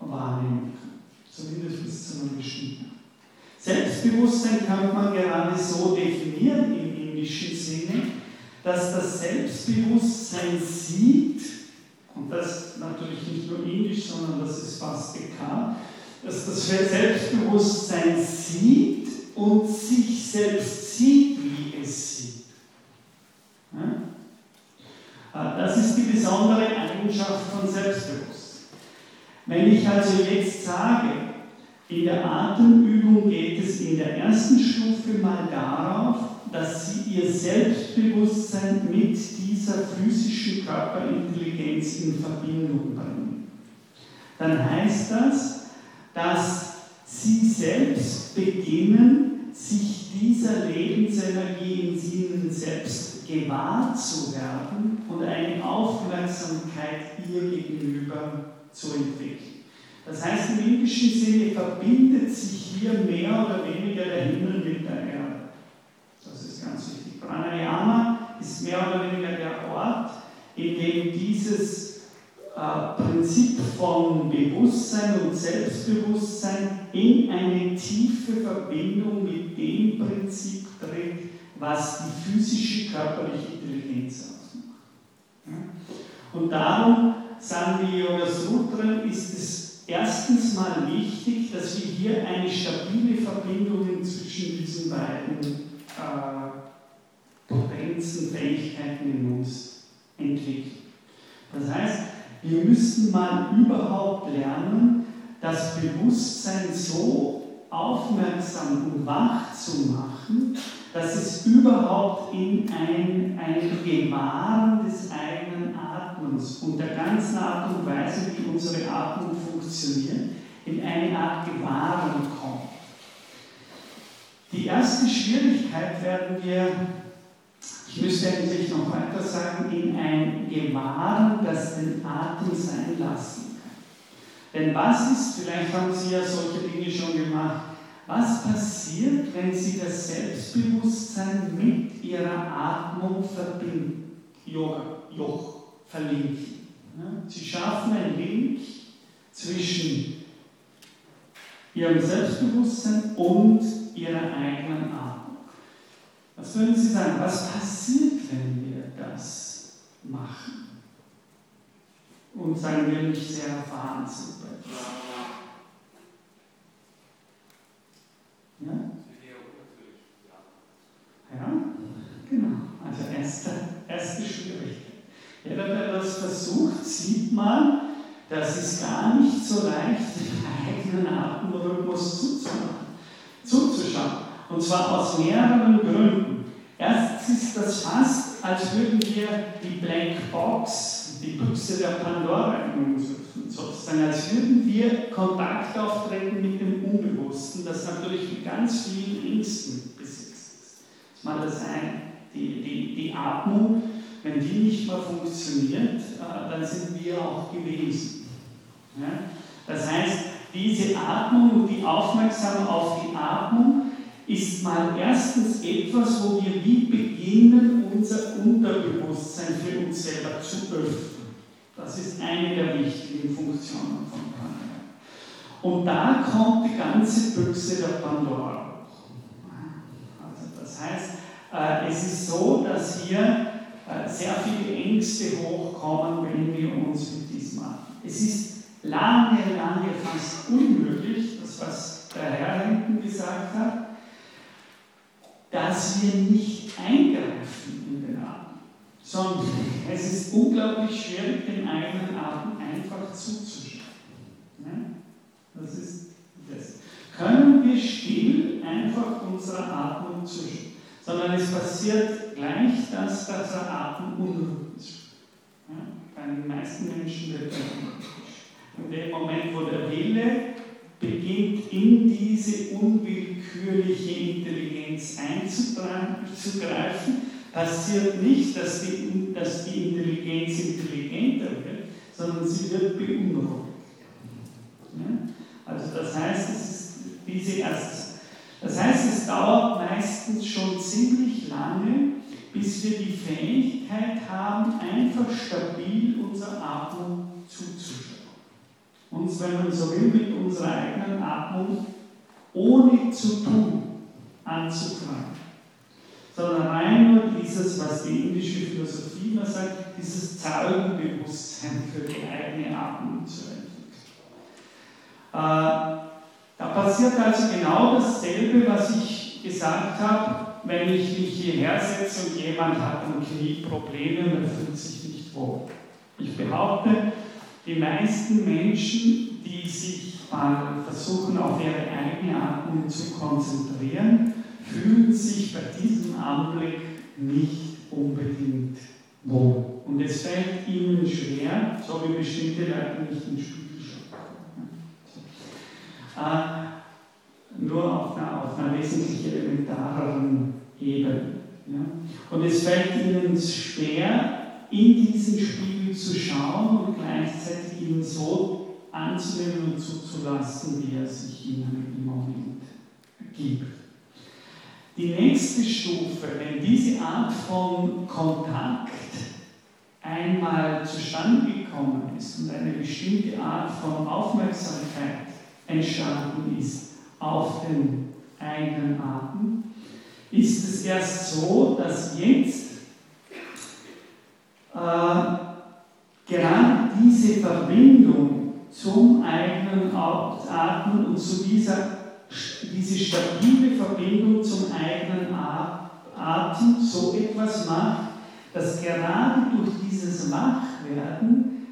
S1: wahrnehmen kann, zumindest zu einem bestimmten. Selbstbewusstsein kann man gerade so definieren im indischen Sinne, dass das Selbstbewusstsein sieht, und das natürlich nicht nur indisch, sondern das ist fast bekannt, dass das Selbstbewusstsein sieht und sich selbst sieht, wie es sieht. Das ist die besondere Eigenschaft von. Wenn ich also jetzt sage, in der Atemübung geht es in der ersten Stufe mal darauf, dass Sie Ihr Selbstbewusstsein mit dieser physischen Körperintelligenz in Verbindung bringen. Dann heißt das, dass Sie selbst beginnen, sich dieser Lebensenergie in Ihnen selbst gewahr zu werden und eine Aufmerksamkeit ihr gegenüber zu entwickeln. Das heißt, im indischen Sinne verbindet sich hier mehr oder weniger der Himmel mit der Erde. Das ist ganz wichtig. Pranayama ist mehr oder weniger der Ort, in dem dieses äh, Prinzip von Bewusstsein und Selbstbewusstsein in eine tiefe Verbindung mit dem Prinzip tritt, was die physische körperliche Intelligenz ausmacht. Und darum, sagen die Yoga Sutren, ist es erstens mal wichtig, dass wir hier eine stabile Verbindung zwischen diesen beiden äh, Potenzen, Fähigkeiten in uns entwickeln. Das heißt, wir müssen mal überhaupt lernen, das Bewusstsein so aufmerksam und wach zu machen, dass es überhaupt in ein, ein Gewahren des eigenen Atmens und der ganzen Art und Weise, wie unsere Atmung funktioniert, in eine Art Gewahren kommt. Die erste Schwierigkeit werden wir, ich müsste eigentlich noch weiter sagen, in ein Gewahren, das den Atem sein lassen kann. Denn was ist, vielleicht haben Sie ja solche Dinge schon gemacht, was passiert, wenn Sie das Selbstbewusstsein mit Ihrer Atmung verbinden? Yoga, Joch, verlinken. Sie schaffen einen Link zwischen Ihrem Selbstbewusstsein und Ihrer eigenen Atmung. Was würden Sie sagen? Was passiert, wenn wir das machen? Und sagen wir nicht sehr erfahren sind Ja? Ja, genau. Also erste, erste Schwierigkeit. Jeder, der das versucht, sieht man, dass es gar nicht so leicht den eigenen Atemrhythmus zuzumachen, zuzuschauen. Und zwar aus mehreren Gründen. Erstens ist das fast, als würden wir die Black Box, die Büchse der Pandora in uns sozusagen, als würden wir Kontakt auftreten mit dem Unbewussten, das natürlich mit ganz vielen Ängsten besetzt ist. Das ist mal das eine. Die, die, die Atmung, wenn die nicht mehr funktioniert, äh, dann sind wir auch gewesen. Das heißt, diese Atmung und die Aufmerksamkeit auf die Atmung ist mal erstens etwas, wo wir wie beginnen, unser Unterbewusstsein für uns selber zu öffnen. Das ist eine der wichtigen Funktionen von Pranayama. Und da kommt die ganze Büchse der Pandora Also das heißt, äh, es ist so, dass hier sehr viele Ängste hochkommen, wenn wir uns mit diesem machen. Es ist lange, lange fast unmöglich, das was der Herr hinten gesagt hat, dass wir nicht eingreifen in den Atem sondern es ist unglaublich schwierig, den eigenen Atem einfach zuzuschauen. Das ist das. Können wir still einfach unserer Atmung zuschauen, sondern es passiert gleich das, dass der Atem unruhig ist. Ja? Bei den meisten Menschen wird er In dem Moment, wo der Wille beginnt, in diese unwillkürliche Intelligenz einzugreifen, passiert nicht, dass die, dass die Intelligenz intelligenter wird, sondern sie wird beunruhigt. Das heißt, es ist diese erste. Das heißt, es dauert meistens schon ziemlich lange, bis wir die Fähigkeit haben, einfach stabil unserer Atmung zuzuschauen. Uns, wenn man so will, mit unserer eigenen Atmung ohne zu tun anzufangen sondern rein nur dieses, was die indische Philosophie immer sagt, dieses Zahlenbewusstsein für die eigene Atmung zu entwickeln. Äh, da passiert also genau dasselbe, was ich gesagt habe, wenn ich mich hierher setze und jemand hat am Knie Probleme und er fühlt sich nicht wohl. Ich behaupte, die meisten Menschen, die sich mal versuchen, auf ihre eigene Atmung zu konzentrieren, fühlen sich bei diesem Anblick nicht unbedingt wohl. Und es fällt ihnen schwer, so wie bestimmte Leute nicht in den Spiegel schauen. Äh, nur auf einer, auf einer wesentlich elementareren Ebene. Ja? Und es fällt ihnen schwer, in diesen Spiegel zu schauen und gleichzeitig ihn so anzunehmen und zuzulassen, wie er sich ihnen im Moment gibt. Die nächste Stufe, wenn diese Art von Kontakt einmal zustande gekommen ist und eine bestimmte Art von Aufmerksamkeit entstanden ist auf den eigenen Atem, ist es erst so, dass jetzt äh, gerade diese Verbindung zum eigenen Atmen und zu dieser diese stabile Verbindung zum eigenen Atem so etwas macht, dass gerade durch dieses Wachwerden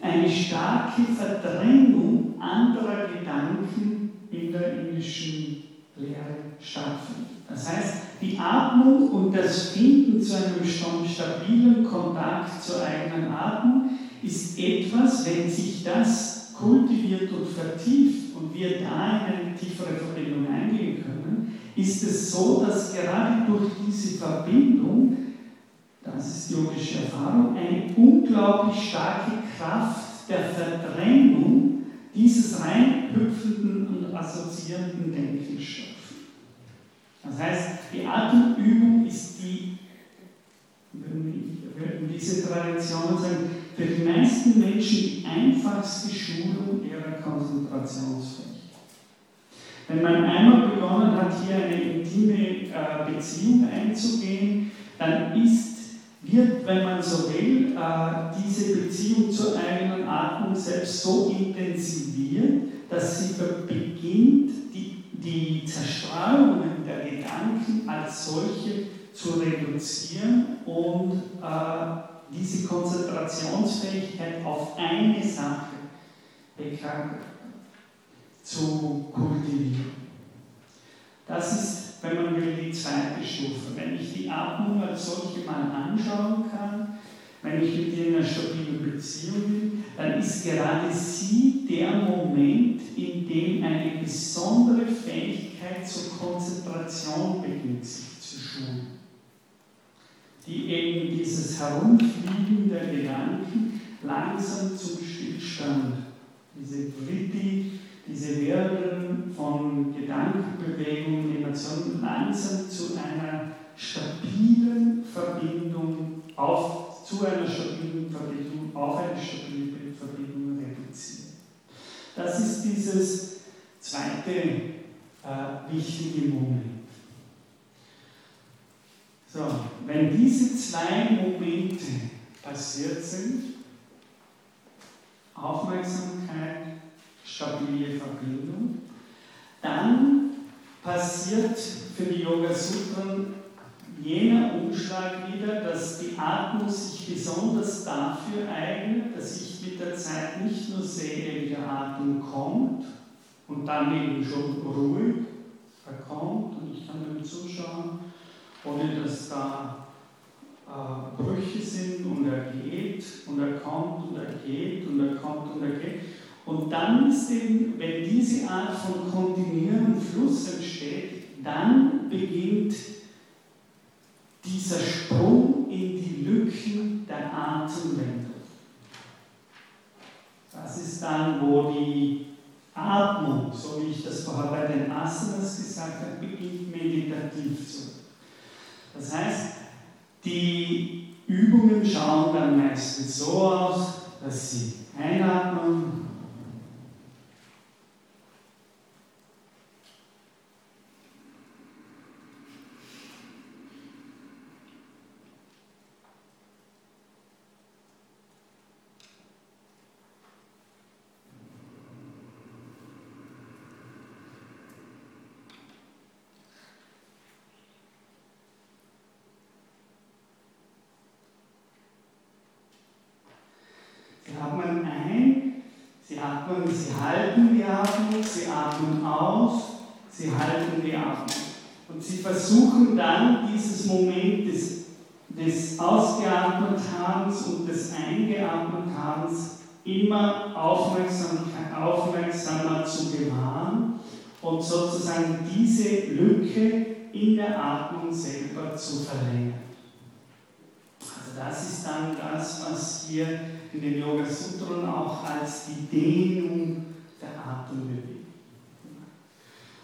S1: eine starke Verdrängung anderer Gedanken in der indischen Lehre stattfindet. Das heißt, die Atmung und das Finden zu einem stabilen Kontakt zur eigenen Atmung ist etwas, wenn sich das kultiviert und vertieft und wir da in eine tiefere Verbindung eingehen können, ist es so, dass gerade durch diese Verbindung, das ist yogische Erfahrung, eine unglaublich starke Kraft der Verdrängung dieses reinhüpfenden und assoziierenden Denkens schafft. Das heißt, die Atemübung ist die, würden diese Traditionen sagen, für die meisten Menschen die einfachste Schulung ihrer Konzentrationsfähigkeit. Wenn man einmal begonnen hat, hier eine intime äh, Beziehung einzugehen, dann ist, wird, wenn man so will, äh, diese Beziehung zur eigenen Atmung selbst so intensiviert, dass sie beginnt, die, die Zerstrahlungen der Gedanken als solche zu reduzieren und äh, diese Konzentrationsfähigkeit auf eine Sache zu kultivieren. Das ist, wenn man will, die zweite Stufe. Wenn ich die Atmung als solche mal anschauen kann, wenn ich mit ihr in einer stabilen Beziehung bin, dann ist gerade sie der Moment, in dem eine besondere Fähigkeit zur Konzentration beginnt, sich zu schulen. Die eben dieses Herumfliegen der Gedanken langsam zum Stillstand, diese Vritti, diese Wirren von Gedankenbewegungen, Emotionen langsam zu einer stabilen Verbindung auf, zu einer stabilen Verbindung, auf eine stabile Verbindung reduzieren. Das ist dieses zweite äh, wichtige Moment. So, wenn diese zwei Momente passiert sind, Aufmerksamkeit, stabile Verbindung, dann passiert für die Yoga Sutren jener Umschlag wieder, dass die Atmung sich besonders dafür eignet, dass ich mit der Zeit nicht nur sehe, wie der Atem kommt und dann eben schon ruhig er kommt und ich kann dem zuschauen, ohne dass da äh, Brüche sind und er geht und er kommt und er geht und er kommt und er geht. Und dann ist eben, wenn diese Art von kontinuierendem Fluss entsteht, dann beginnt dieser Sprung in die Lücken der Atemwände. Das ist dann, wo die Atmung, so wie ich das vorher bei den Asanas gesagt habe, beginnt meditativ zu. Das heißt, die Übungen schauen dann meistens so aus, dass sie einatmen versuchen dann dieses Moment des, des Ausgeatmethabens und des Eingeatmethabens immer aufmerksam, aufmerksamer zu bewahren und sozusagen diese Lücke in der Atmung selber zu verlängern. Also das ist dann das, was hier in den Yoga Sutren auch als die Dehnung der Atembewegung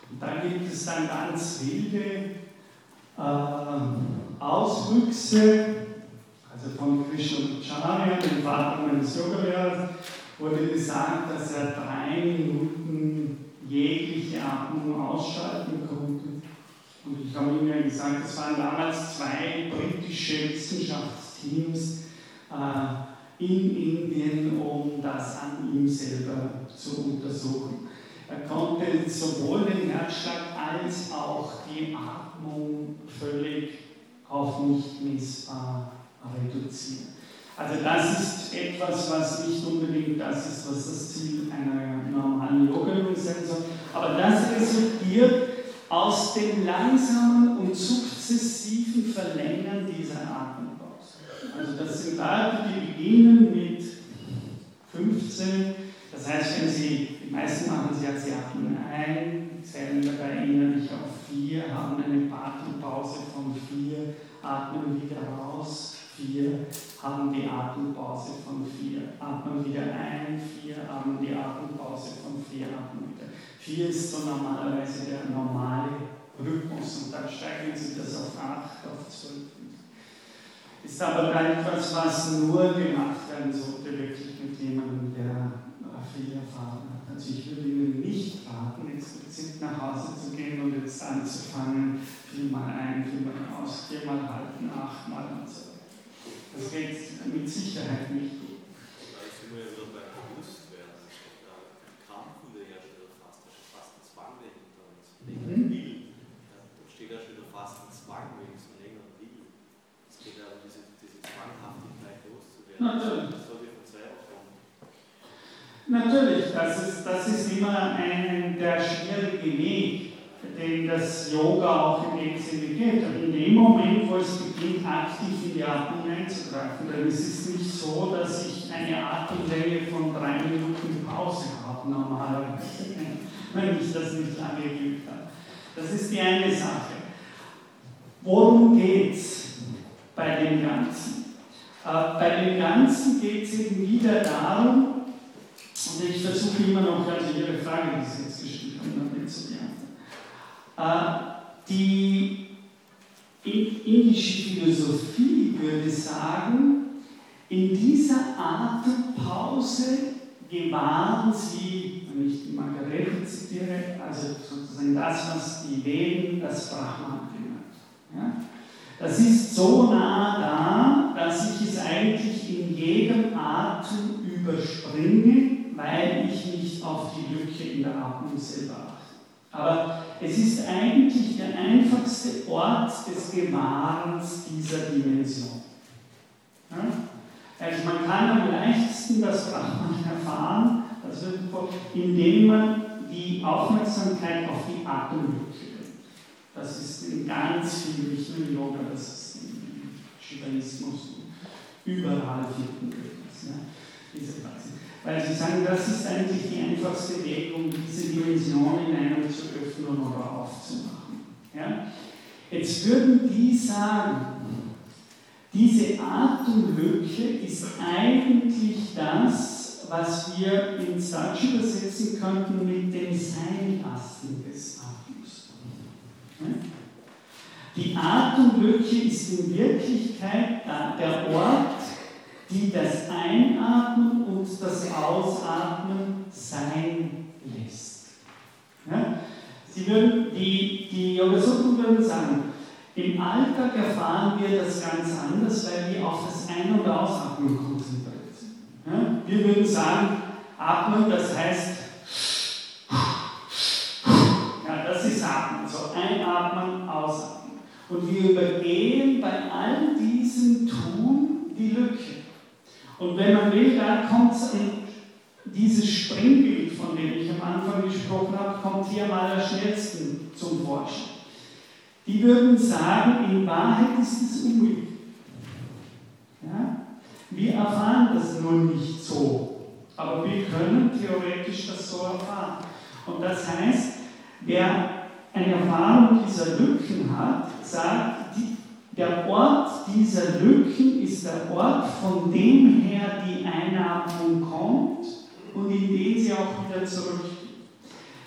S1: und da gibt es dann ganz wilde äh, Auswüchse, also von Krishnacharya, dem Vater meines Yogalehrers, wurde gesagt, dass er drei Minuten jegliche Atmung ausschalten konnte. Und ich habe ihm ja gesagt, es waren damals zwei britische Wissenschaftsteams äh, in Indien, um das an ihm selber zu untersuchen. Er konnte sowohl den Herzschlag als auch die Atmung völlig auf nicht messbar reduzieren. Also das ist etwas, was nicht unbedingt das ist, was das Ziel einer normalen Yoga-Übung sein soll, aber das resultiert aus dem langsamen und sukzessiven Verlängern dieser Atempause. Also das sind Werte, die beginnen mit 15, das heißt, wenn Sie, die meisten machen Sie jetzt die Atmen ein, zählen dabei innerlich auf 4, haben eine Atempause von 4, atmen wieder raus. 4, haben die Atempause von 4, atmen wieder ein, 4, haben die Atempause von 4, atmen wieder. 4 ist so normalerweise der normale Rhythmus und dann steigen sie das auf 8, auf 12. Ist aber etwas, was nur gemacht werden sollte, wirklich mit jemandem, der viel Erfahrung hat. Also ich würde Ihnen nicht raten, explizit nach Hause zu gehen und jetzt anzufangen, viel mal ein, viel mal aus, viermal halten, achtmal und so das geht mit Sicherheit nicht gut.
S4: Da sind wir ja wieder beim Bewusstwerden. Der Kampf der ja schon wieder fast, fast ein Zwang dahinter uns. Will. Da steht ja schon wieder fast ein Zwang wegen so länger Will. Es geht ja diese, diese Zwanghaftigkeit loszuwerden.
S1: Natürlich. Natürlich, das ist, das ist immer ein, der schwierige Weg, den das Yoga auch in dem Sinne geht. in dem Moment, wo es beginnt, aktiv in die Atmung einzugreifen, denn es ist nicht so, dass ich eine Atemlänge von drei Minuten Pause habe, normalerweise, wenn ich das nicht lange geübt habe. Das ist die eine Sache. Worum geht es bei dem Ganzen? Äh, bei dem Ganzen geht es eben wieder darum, und ich versuche immer noch, also Ihre Frage, die Sie jetzt gestellt haben, damit zu beantworten. Äh, die indische Philosophie würde sagen, in dieser Atempause gewahren Sie, wenn ich die Margarete zitiere, also sozusagen das, was die Veden das Brahman genannt. Ja? Das ist so nah da, dass ich es eigentlich in jedem Atem überspringe weil ich nicht auf die Lücke in der Atmung selber. Aber es ist eigentlich der einfachste Ort des Gewahrens dieser Dimension. Ja? Also man kann am leichtesten das Brahman erfahren, also indem man die Aufmerksamkeit auf die Atemlücke bringt. Das ist in ganz vielen, im Yoga, das ist im Shivaismus, überall finden wir das. Ja? Diese Weise. Weil sie sagen, das ist eigentlich die einfachste Weg, um diese Dimension in einem zu öffnen oder aufzumachen. Ja? Jetzt würden die sagen, diese Atemlücke ist eigentlich das, was wir ins Deutsche übersetzen könnten mit dem Seinlassen des Atems. Die Atemlücke ist in Wirklichkeit der Ort, die das Einatmen und das Ausatmen sein lässt. Sie würden, die, die Yogasutren würden sagen, im Alltag erfahren wir das ganz anders, weil wir auf das Ein- und Ausatmen konzentriert sind. Ja? Wir würden sagen, atmen, das heißt, ja, das ist Atmen, so einatmen, ausatmen. Und wir übergehen bei all diesem Tun die Lücke. Und wenn man will, da kommt dieses Springbild, von dem ich am Anfang gesprochen habe, kommt hier am allerschnellsten zum Vorschein. Die würden sagen, in Wahrheit ist es umgekehrt. Ja? Wir erfahren das nur nicht so, aber wir können theoretisch das so erfahren. Und das heißt, wer eine Erfahrung dieser Lücken hat, sagt, der Ort dieser Lücken ist der Ort, von dem her die Einatmung kommt und in den sie auch wieder zurückgeht.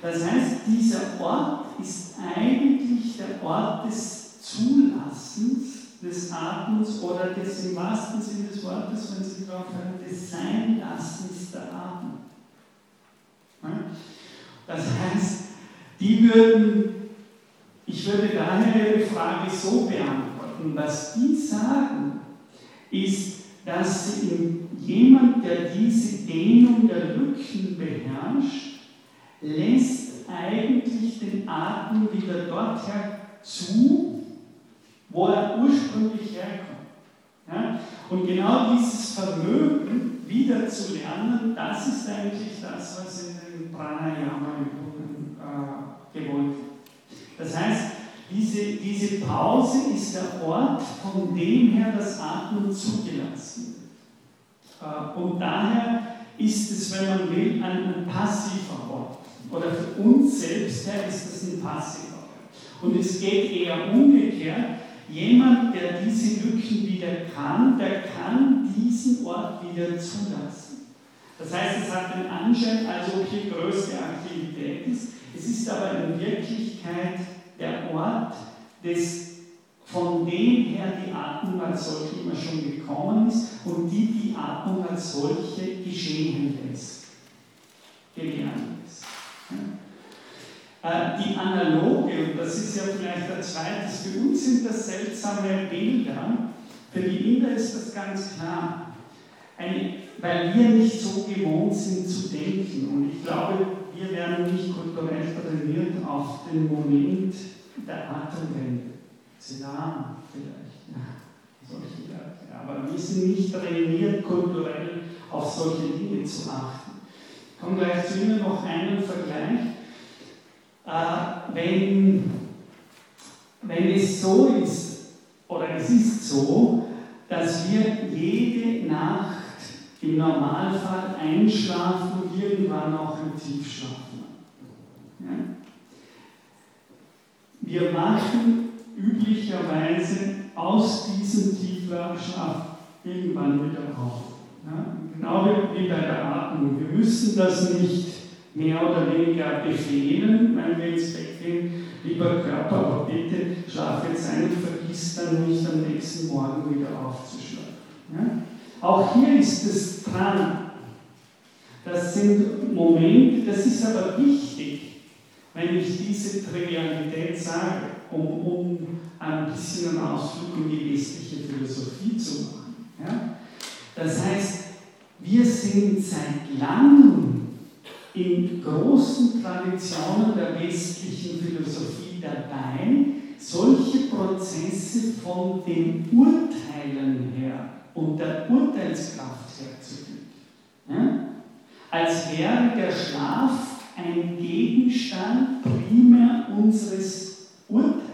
S1: Das heißt, dieser Ort ist eigentlich der Ort des Zulassens des Atmens oder des im wahrsten Sinne des Wortes, wenn Sie darauf hören, des Seinlassens der Atmung. Das heißt, die würden, ich würde daher Ihre Frage so beantworten, was die sagen, ist, dass jemand, der diese Dehnung der Lücken beherrscht, lässt eigentlich den Atem wieder dorthin zu, wo er ursprünglich herkommt. Ja? Und genau dieses Vermögen, wieder zu lernen, das ist eigentlich das, was in den Pranayama-Übungen äh, gewollt wird. Das heißt, diese, diese Pause ist der Ort, von dem her das Atmen zugelassen wird. Äh, und daher ist es, wenn man will, ein, passiver Ort. Oder für uns selbst her ist das ein passiver Ort. Und es geht eher umgekehrt. Jemand, der diese Lücken wieder kann, der kann diesen Ort wieder zulassen. Das heißt, es hat den Anschein, als ob hier größte Aktivität ist. Es ist aber in Wirklichkeit der Ort, des, von dem her die Atmung als solche immer schon gekommen ist und die die Atmung als solche geschehen lässt, lässt. Ja. Äh, die analoge, und das ist ja vielleicht der zweite, für uns sind das seltsame Bilder, für die Inder ist das ganz klar. Eine, weil wir nicht so gewohnt sind zu denken. Und ich glaube, wir werden nicht kulturell trainiert auf den Moment der Atemwende. Sedan vielleicht. Ja, solche Werte. Aber wir sind nicht trainiert, kulturell auf solche Dinge zu achten. Ich komme gleich zu Ihnen noch einen Vergleich. Äh, wenn, wenn es so ist, oder es ist so, dass wir jede Nacht im Normalfall einschlafen und irgendwann auch im Tiefschlaf ja? Wir machen üblicherweise aus diesem Tiefschlaf irgendwann wieder auf. Ja? Genau wie bei der Atmung. Wir müssen das nicht mehr oder weniger befehlen, wenn wir ins Bett gehen. Lieber Körper, aber bitte schlaf jetzt ein und vergiss dann nicht am nächsten Morgen wieder aufzuschlafen. Ja? Auch hier ist es dran. Das sind Momente, das ist aber wichtig, wenn ich diese Trivialität sage, um, um ein bisschen einen Ausflug in die westliche Philosophie zu machen. Ja? Das heißt, wir sind seit langem in großen Traditionen der westlichen Philosophie dabei, solche Prozesse von den Urteilen her und der Urteilskraft herzugeben. Ja? Als wäre der Schlaf ein Gegenstand primär unseres Urteils.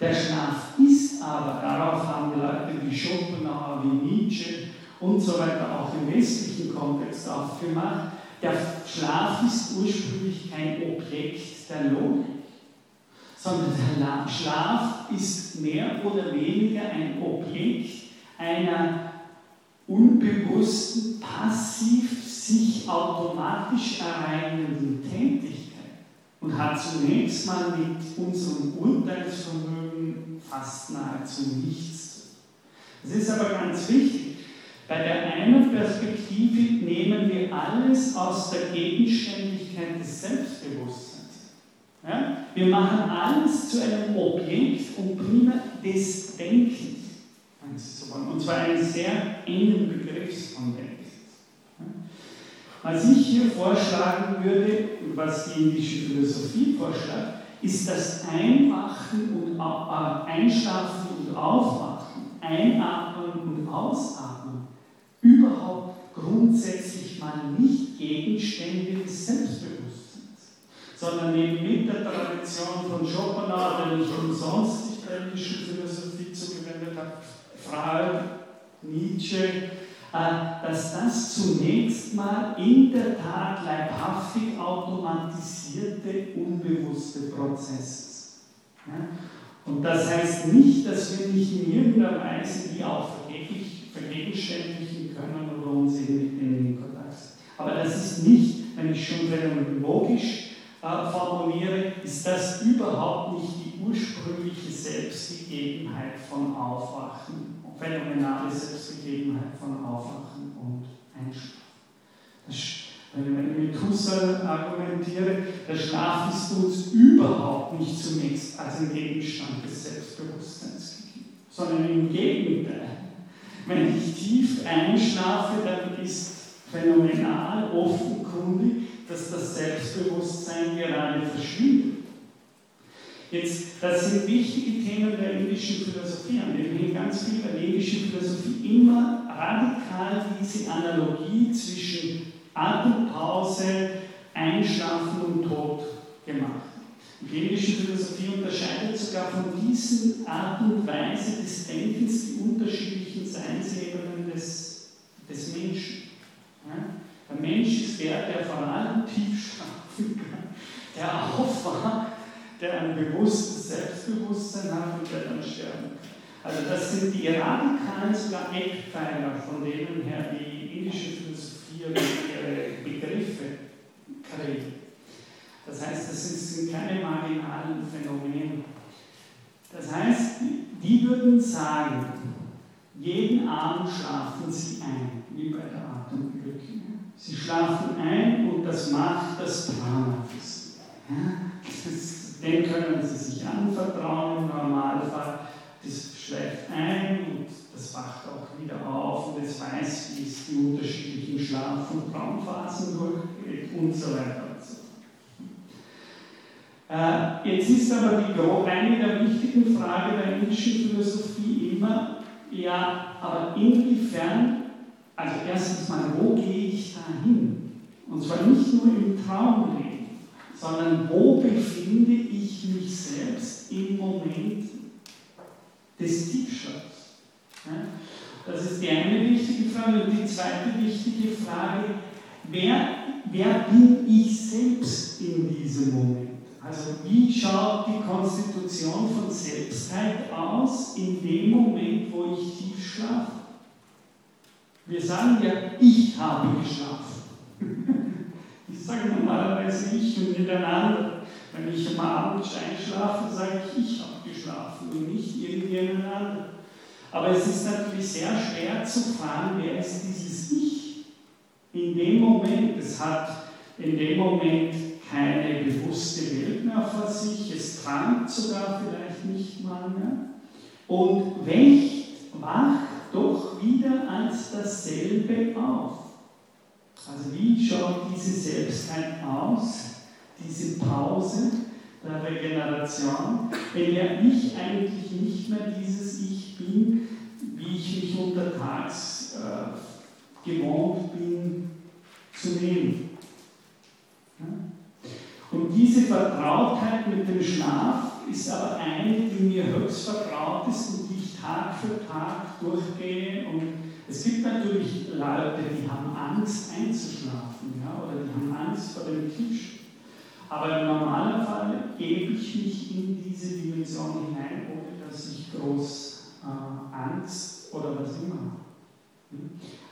S1: Der Schlaf ist aber, darauf haben Leute wie Schopenhauer, wie Nietzsche und so weiter auch im westlichen Kontext aufgemacht, der Schlaf ist ursprünglich kein Objekt der Logik sondern der Schlaf ist mehr oder weniger ein Objekt einer unbewussten, passiv sich automatisch ereignenden Tätigkeit und hat zunächst mal mit unserem Urteilsvermögen fast nahezu nichts. Das ist aber ganz wichtig. Bei der einen Perspektive nehmen wir alles aus der Gegenständigkeit des Selbstbewusstseins. Ja? Wir machen alles zu einem Objekt und primär des Denkens. Und zwar einen sehr engen Begriff von Denkens. Was ich hier vorschlagen würde und was die indische Philosophie vorschlägt, ist das Einwachen und äh, Einschlafen und Aufwachen, Einatmen und Ausatmen überhaupt grundsätzlich mal nicht Gegenstände des sondern eben mit der Tradition von Schopenhauer, der nicht umsonst der indischen Philosophie zugewendet hat, Freud, Nietzsche, äh, dass das zunächst mal in der Tat leibhaftig automatisierte, unbewusste Prozesse sind. Und das heißt nicht, dass wir nicht in irgendeiner Weise die auch vergegenständlichen können oder uns eben mit denen in Kontakt sind. Aber das ist nicht, wenn ich schon phänomenologisch formuliere, ist das überhaupt nicht die ursprüngliche Selbstgegebenheit von Aufwachen phänomenale Selbstgegebenheit von Aufwachen und Einschlafen. Wenn ich mit Husserl argumentiere, der Schlaf ist uns überhaupt nicht zunächst als ein Gegenstand des Selbstbewusstseins gegeben, sondern im Gegenteil. Wenn ich tief einschlafe, dann ist phänomenal offenkundig, dass das Selbstbewusstsein gerade verschwindet. Jetzt, das sind wichtige Themen der indischen Philosophie, an denen hängt ganz viel bei der indischen Philosophie immer radikal diese Analogie zwischen Atempause, Einschlafen und Tod gemacht. Die indische Philosophie unterscheidet sogar von diesen Art und Weise des Denkens die unterschiedlichen Seinsebenen des, des Menschen. Ja? Der Mensch ist der, der vor allem tief schlafen kann, der aufwacht der ein bewusstes Selbstbewusstsein hat und der dann sterben kann. Also das sind die radikalen sogar Eckpfeiler, von denen her die indische Philosophie ihre Begriffe kriegt. Das heißt, das sind keine marginalen Phänomene. Das heißt, die würden sagen, jeden Abend schlafen sie ein, wie bei der. Sie schlafen ein und das macht das Prana-Wissen. Ja? Das dem können Sie sich anvertrauen im Normalfall. Das schläft ein und das wacht auch wieder auf und es weiß, wie es die unterschiedlichen Schlaf- und Traumphasen durchgeht und so weiter und so fort. Äh, jetzt ist aber die, eine der wichtigen Fragen der indischen Philosophie immer, ja, aber inwiefern, also erstens mal, wo gehe ich da hin? Und zwar nicht nur im Traumleben sondern wo befinde ich mich selbst im Moment des? Ja? Das ist die eine wichtige Frage. Und die zweite wichtige Frage, wer, wer bin ich selbst in diesem Moment? Also wie schaut die Konstitution von Selbstheit aus in dem Moment, wo ich tief schlafe? Wir sagen ja, ich habe geschlafen. Ich sage normalerweise ich und nicht ein anderer. Wenn ich am Abend einschlafe, sage ich, ich habe geschlafen und nicht irgendjemand anderer. Aber es ist natürlich sehr schwer zu fragen, wer ist dieses Ich? In dem Moment, es hat in dem Moment keine bewusste Welt mehr vor sich, es trank sogar vielleicht nicht mal mehr und wächt, wacht doch wieder als dasselbe auf. Also wie schaut diese Selbstheit aus, diese Pause der Regeneration, wenn ja ich eigentlich nicht mehr dieses Ich bin, wie ich mich untertags äh, gewohnt bin zu nehmen. Ja? Und diese Vertrautheit mit dem Schlaf ist aber eine, die mir höchst vertraut ist und Tag für Tag durchgehe und es gibt natürlich Leute, die haben Angst einzuschlafen ja, oder die haben Angst vor dem Tisch. Aber im normalen Fall gebe ich mich in diese Dimension hinein, ohne dass ich groß äh, Angst oder was immer habe.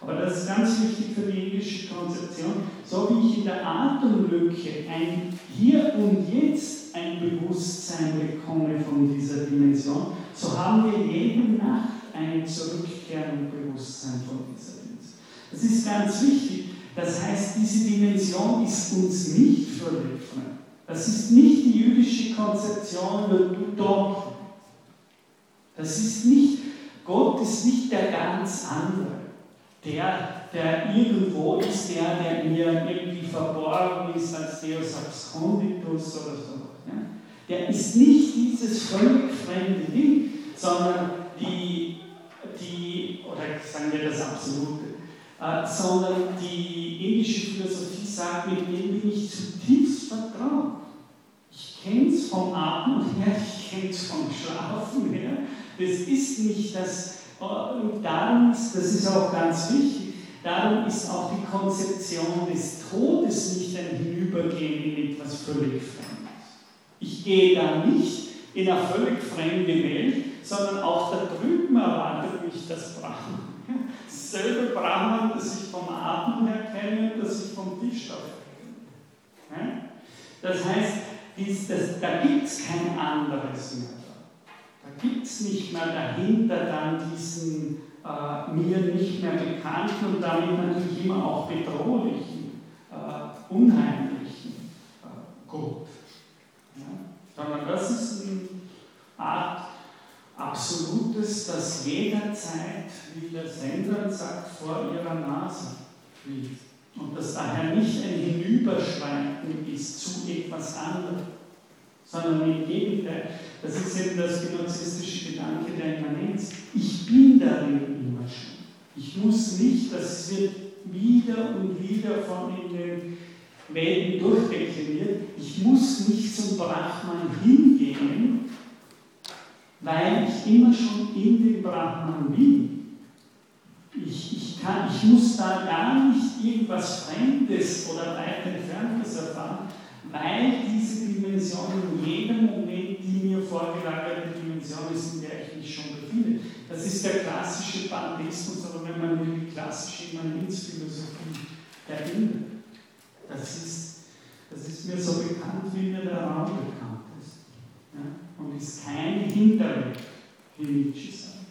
S1: Aber das ist ganz wichtig für die indische Konzeption. So wie ich in der Atemlücke ein Hier und Jetzt ein Bewusstsein bekomme von dieser Dimension, so haben wir jede Nacht ein Zurückkehren und Bewusstsein von dieser Dimension. Das ist ganz wichtig. Das heißt, diese Dimension ist uns nicht fremd. Das ist nicht die jüdische Konzeption, du doch. Das ist nicht, Gott ist nicht der ganz andere der, der irgendwo ist, der, der mir irgendwie verborgen ist als Deus absconditus oder so. Der ist nicht dieses völlig fremde Ding, sondern die, die oder sagen wir das Absolute, äh, sondern die indische Philosophie sagt, mit dem bin ich zutiefst vertraut. Ich kenne es vom Atmen her, ich kenne es vom Schlafen her. Das ist nicht das und darum das ist auch ganz wichtig, darum ist auch die Konzeption des Todes nicht ein Hinübergehen in etwas völlig Fremdes. Ich gehe da nicht in eine völlig fremde Welt, sondern auch da drüben erwartet mich das Brahman. Dasselbe Brahman, das ich vom Atem her kenne, das ich vom Tisch kenne. Das heißt, da gibt es kein anderes mehr. Da gibt es nicht mehr dahinter dann diesen äh, mir nicht mehr bekannten und damit natürlich immer auch bedrohlichen, äh, unheimlichen äh, Gott. Ja? Sondern das ist eine Art Absolutes, das jederzeit, wie der Sender sagt, vor ihrer Nase liegt. Und das daher nicht ein Hinüberschreiten ist zu etwas anderem sondern im Gegenteil. Das ist eben das genozistische Gedanke der Immanenz. Ich bin darin immer schon. Ich muss nicht, das wird wieder und wieder von in den Welten durchdekliniert, ich muss nicht zum Brahman hingehen, weil ich immer schon in dem Brahman bin. Ich, ich, kann, ich muss da gar nicht irgendwas Fremdes oder weit Entferntes erfahren, weil diese Dimension in jedem Moment die mir vorgelagerte Dimension ist, in der ich mich schon befinde. Das ist der klassische Pantheismus, oder wenn man will, die klassische Immanenzphilosophie der Inder. Das ist, das ist mir so bekannt, wie mir der Raum bekannt? Und ist keine Hinterwelt, wie Nietzsche sagt.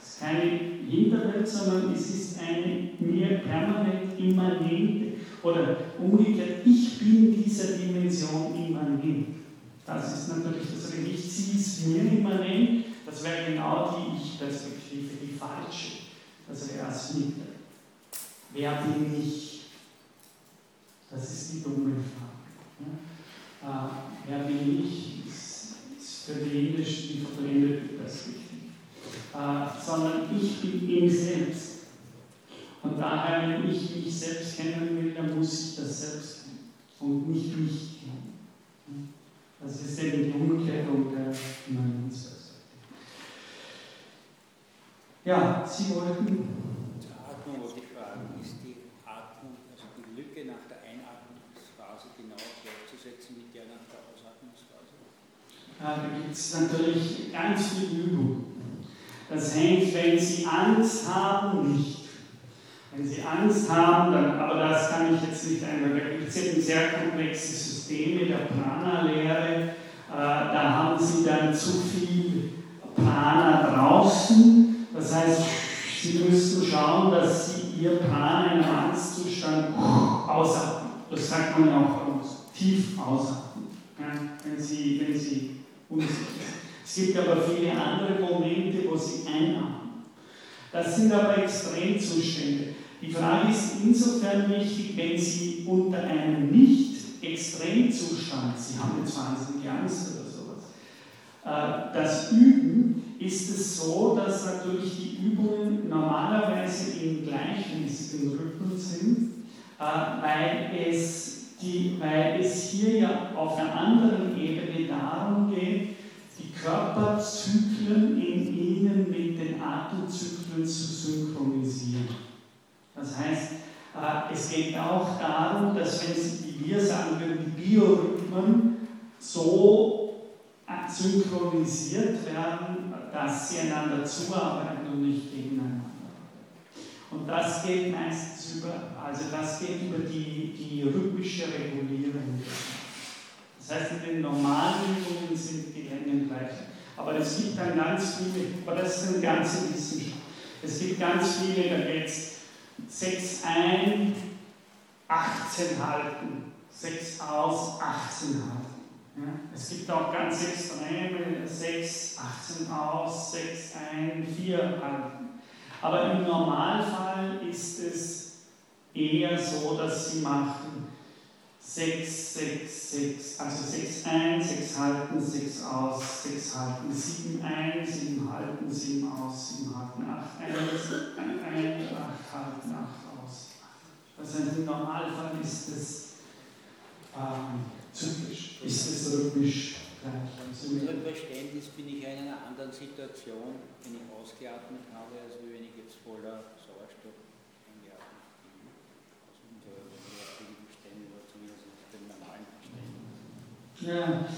S1: Es ist keine Hinterwelt, sondern es ist eine mir permanent immanente oder umgekehrt, ich bin dieser Dimension immanent. Das ist natürlich das Relicht, sie ist mir immanent, das wäre genau die Ich-Perspektive, die falsche. Das wäre das Mitte. Wer bin ich? Das ist die dumme Frage. Ja? Äh, wer bin ich? Ist, ist für die indische, die verblendete Perspektive. Äh, sondern ich bin ihm selbst. Und daher, wenn ich mich selbst kennen will, dann muss ich das selbst kennen und nicht mich kennen. Das ist eben die Umkehrung der Immanenzperspektive. Ja, Sie wollten.
S5: Zur Atmung wollte ich fragen, ist die Atmung, also die Lücke nach der Einatmungsphase genau gleichzusetzen mit der nach der
S1: da gibt es natürlich ganz viel Übung. Das hängt, wenn Sie Angst haben, nicht. Wenn Sie Angst haben, dann, aber das kann ich jetzt nicht einmal, da gibt es sehr komplexe Systeme der Prana-Lehre, äh, da haben Sie dann zu viel Prana draußen, das heißt, Sie müssen schauen, dass Sie Ihr Prana im Angstzustand ausatmen. Das sagt man ja auch tief ausatmen, ja, wenn, Sie, wenn Sie sind. Es gibt aber viele andere Momente, wo Sie einatmen. Das sind aber Extremzustände. Die Frage ist insofern wichtig, wenn Sie unter einem Nicht-Extremzustand, Sie haben jetzt wahnsinnig Angst oder sowas, äh, das üben, ist es so, dass natürlich die Übungen normalerweise in gleichmäßigen Rhythmen sind, äh, weil es, die, weil es hier ja auf einer anderen Ebene darum geht, die Körperzyklen in ihnen mit den Atemzyklen zu synchronisieren. Das heißt, äh, es geht auch darum, dass wenn Sie, wie wir sagen würden, die Biorhythmen so äh, synchronisiert werden, dass sie einander zuarbeiten und nicht. Und das geht meistens über, also das geht über die, die rhythmische Regulierung. Das heißt, in den normalen Übungen sind die Längen gleich. Aber es gibt dann ganz viele, aber das ist eine ganze Wissenschaft. Es gibt ganz viele, da geht es 6 ein, 18 halten, 6 aus, 18 halten. Ja? Es gibt auch ganz extreme 6, 18 aus, 6 ein, 4 halten. Aber im Normalfall ist es eher so, dass sie machen 6, 6, 6, also 6 ein, 6 halten, 6 aus, 6 halten, 7 ein, 7 halten, 7 aus, 7 halten, 8 ein, 1, 8 halten, 8 aus. Das heißt, im Normalfall ist es ähm, zyklisch, ist es rhythmisch
S5: Unserem Verständnis bin ich in einer anderen Situation, wenn ich ausgeatmet habe, als wenn ich jetzt voller Sauerstoff eingeatmet bin. Aus derartigen Verständnis oder zumindest aus dem normalen Verständnis.
S1: Ja.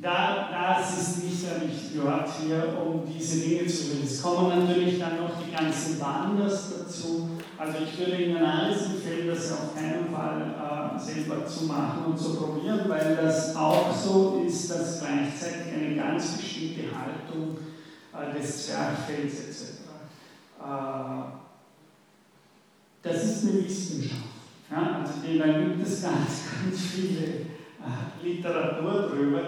S1: Da, das ist nicht der richtige Ort hier, um diese Dinge zu lösen. Es kommen natürlich dann noch die ganzen Wanders dazu. Also ich würde Ihnen alles empfehlen, das auf keinen Fall äh, selber zu machen und zu probieren, weil das auch so ist, dass gleichzeitig eine ganz bestimmte Haltung äh, des Zwerchfells etc. Äh, das ist eine Wissenschaft. Ja? Also da gibt es ganz, ganz viele äh, Literatur drüber.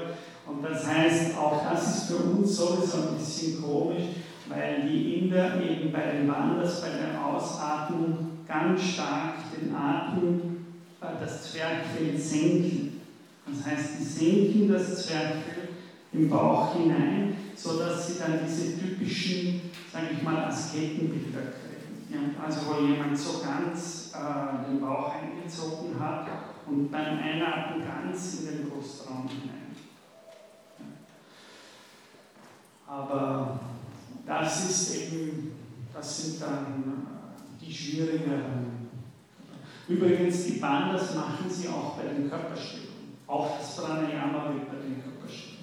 S1: Und das heißt, auch das ist für uns sowieso ein bisschen komisch, weil die Inder eben bei den Wanders, bei der Ausatmung ganz stark den Atem, äh, das Zwerchfell senken. Das heißt, die senken das Zwerchfell im Bauch hinein, sodass sie dann diese typischen, sage ich mal, Asketenbilder kriegen. Ja, also wo jemand so ganz äh, den Bauch eingezogen hat und beim Einatmen ganz in den Brustraum hinein. Aber das ist eben, das sind dann äh, die schwierigeren. Übrigens, die Bandas machen sie auch bei den Körperstellungen. Auch das Pranayama wird bei den Körperstellungen.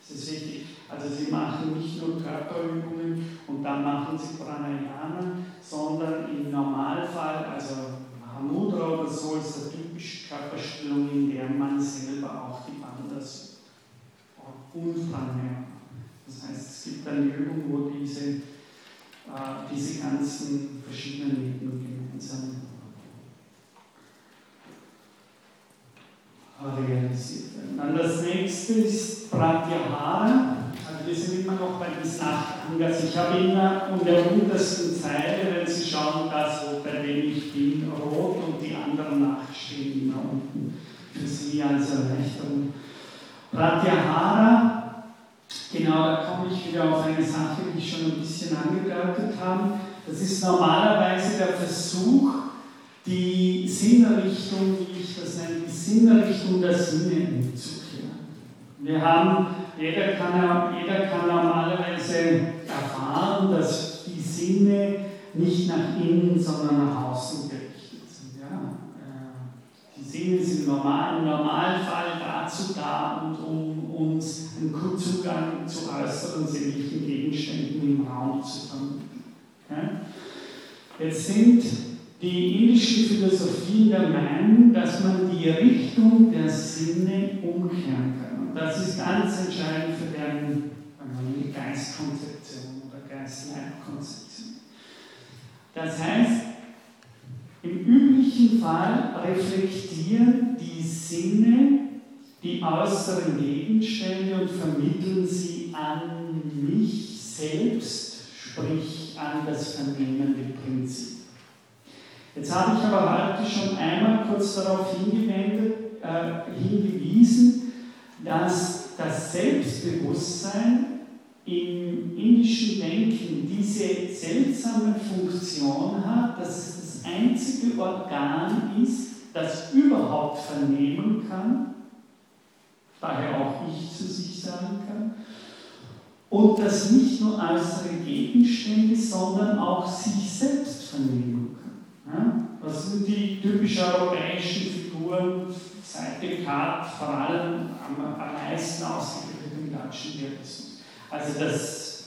S1: Das ist wichtig. Also sie machen nicht nur Körperübungen und dann machen sie Pranayama, sondern im Normalfall, also Mahamudra oder so, ist eine typische Körperstellung, in der man selber auch die Bandas und Pranayama das heißt, es gibt eine Übung, wo diese, äh, diese ganzen verschiedenen Ebenen gemeinsam realisiert werden. Dann das nächste ist Pratyahara. Also wir sind immer noch bei diesen acht Angas. Ich habe immer um der untersten Zeile, wenn Sie schauen, das, bei dem ich bin, rot und die anderen acht stehen immer unten für Sie als Erleichterung. Pratyahara Genau, da komme ich wieder auf eine Sache, die ich schon ein bisschen angedeutet habe. Das ist normalerweise der Versuch, die Sinnrichtung, wie ich das nenne, die Sinnrichtung der Sinne umzukehren. Wir haben, jeder kann, jeder kann normalerweise erfahren, dass die Sinne nicht nach innen, sondern nach außen gerichtet sind. Ja? Äh, die Sinne sind normal, im Normalfall dazu da, und um uns einen Zugang zu äußeren sinnlichen Gegenständen im Raum zu vermitteln. Jetzt sind die indischen Philosophien der Meinung, dass man die Richtung der Sinne umkehren kann. Und das ist ganz entscheidend für deren Geistkonzeption oder Geist-Leib-Konzeption. Das heißt, im üblichen Fall reflektieren die Sinne die äußeren Gegenstände und vermitteln sie an mich selbst, sprich an das vernehmende Prinzip. Jetzt habe ich aber heute schon einmal kurz darauf äh, hingewiesen, dass das Selbstbewusstsein im indischen Denken diese seltsame Funktion hat, dass es das einzige Organ ist, das überhaupt vernehmen kann daher auch ich zu sich sagen kann. Und dass nicht nur äußere Gegenstände, sondern auch sich selbst vernehmen kann. Ja? Was sind die typisch europäischen Figuren seit Descartes vor allem am, am meisten ausgebildet im deutschen Realismus? Also das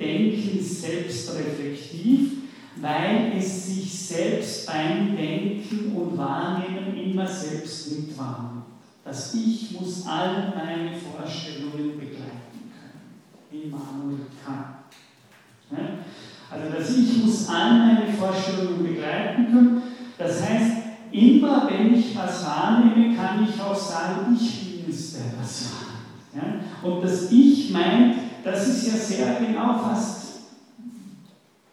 S1: Denken ist selbstreflektiv. weil es sich selbst beim Denken und Wahrnehmen immer selbst mitwahrnimmt. Das Ich muss all meine Vorstellungen begleiten können. Immanuel Kant. Also das Ich muss all meine Vorstellungen begleiten können. Das heißt, immer wenn ich was wahrnehme, kann ich auch sagen, ich bin es, der das wahrnimmt. Und das Ich meint, das ist ja sehr genau fast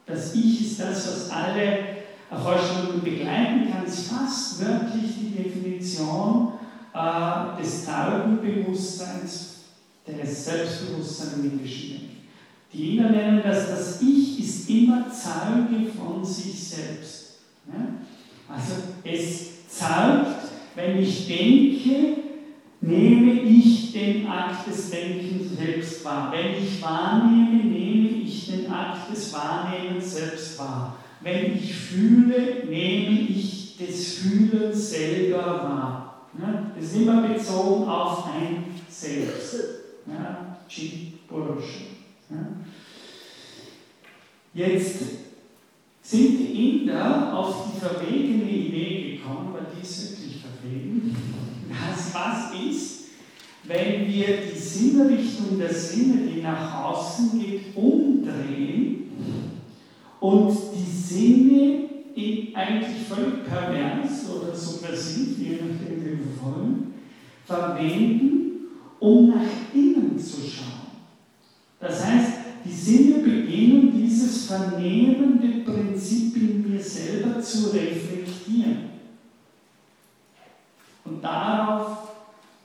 S1: das Ich ist das, was alle Vorstellungen begleiten kann, ist fast wirklich die Definition äh, des Taubenbewusstseins, des Selbstbewusstseins im Menschen. Die Inder nennen das, das Ich ist immer Zeuge von sich selbst. Ja? Also es zeugt, wenn ich denke, nehme ich den Akt des Denkens selbst wahr. Wenn ich wahrnehme, nehme ich den Akt des Wahrnehmens selbst wahr. Wenn ich fühle, nehme ich das Fühlen selber wahr. Das ist immer bezogen auf ein Selbst. Ja, Jetzt sind die Inder auf die verwegene Idee gekommen, weil die ist wirklich verwegen. Das was ist, wenn wir die Sinnrichtung der Sinne, die nach außen geht, umdrehen und die Sinne in eigentlich völlig pervers oder subversiv, je nachdem wie wollen, verwenden, um nach innen zu schauen. Das heißt, die Sinne beginnen, dieses vernehmende Prinzip in mir selber zu reflektieren. Und darauf,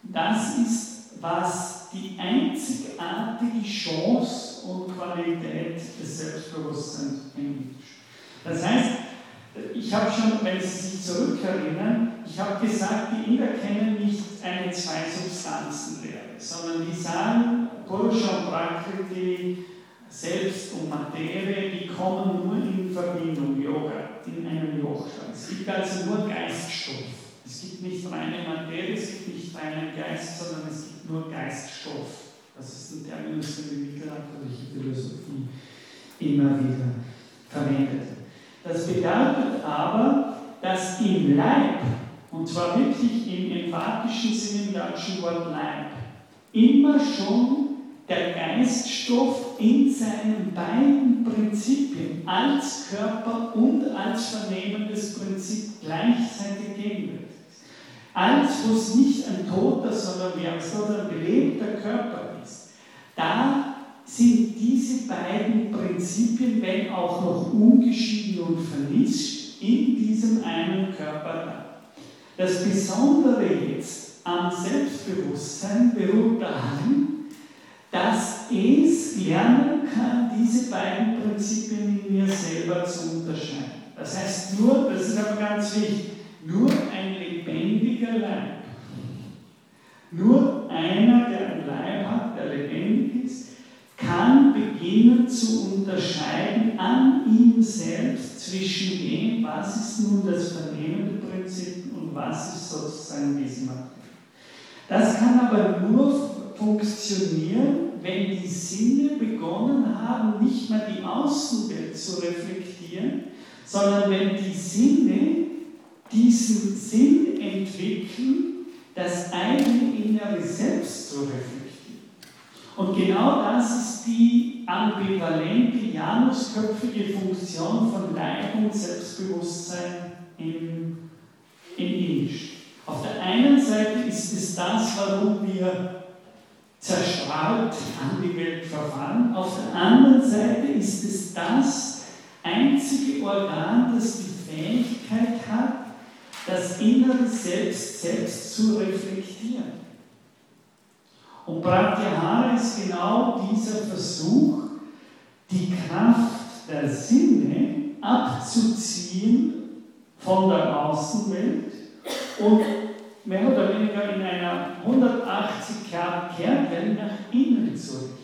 S1: das ist, was die einzigartige Chance und Qualität des Selbstbewusstseins ermöglicht. Das heißt, ich habe schon, wenn Sie sich zurückerinnern, ich habe gesagt, die Inder kennen nicht eine Zwei-Substanzen-Lehre, sondern die sagen, Purusha und Prakriti, Selbst und Materie, die kommen nur in Verbindung, Yoga, in einem Yoga. Es gibt also nur Geiststoff. Es gibt nicht reine Materie, es gibt nicht reinen Geist, sondern es gibt nur Geiststoff. Das ist ein Terminus, den die mittelalterliche Philosophie immer wieder verwendet. Das bedeutet aber, dass im Leib, und zwar wirklich im emphatischen Sinne im deutschen Wort Leib, immer schon der Geiststoff in seinen beiden Prinzipien als Körper und als vernehmendes Prinzip gleichzeitig gegenwärtig alles, wo es nicht ein toter, sondern ein belebter Körper ist, da sind diese beiden Prinzipien, wenn auch noch ungeschieden und vermischt, in diesem einen Körper da. Das Besondere jetzt am Selbstbewusstsein beruht daran, dass es lernen kann, diese beiden Prinzipien in mir selber zu unterscheiden. Das heißt nur, das ist aber ganz wichtig, nur ein lebendiger Leib. Nur einer, der ein Leib hat, der lebendig ist, kann beginnen zu unterscheiden an ihm selbst zwischen dem, was ist nun das vernehmende Prinzip und was ist sozusagen Wissenmaterial. Das kann aber nur funktionieren, wenn die Sinne begonnen haben, nicht mehr die Außenwelt zu reflektieren, sondern wenn die Sinne diesen Sinn entwickeln, das eigene innere Selbst zu reflektieren. Und genau das ist die ambivalente, janusköpfige Funktion von Leib und Selbstbewusstsein im, im. Auf der einen Seite ist es das, warum wir zerstrahlt an die Welt verfallen. Auf der anderen Seite ist es das einzige Organ, das die Fähigkeit hat, das innere Selbst selbst zu reflektieren. Und Pratyahara ist genau dieser Versuch, die Kraft der Sinne abzuziehen von der Außenwelt und mehr oder weniger in einer 180 Grad Kehrtwelle nach innen zu richten.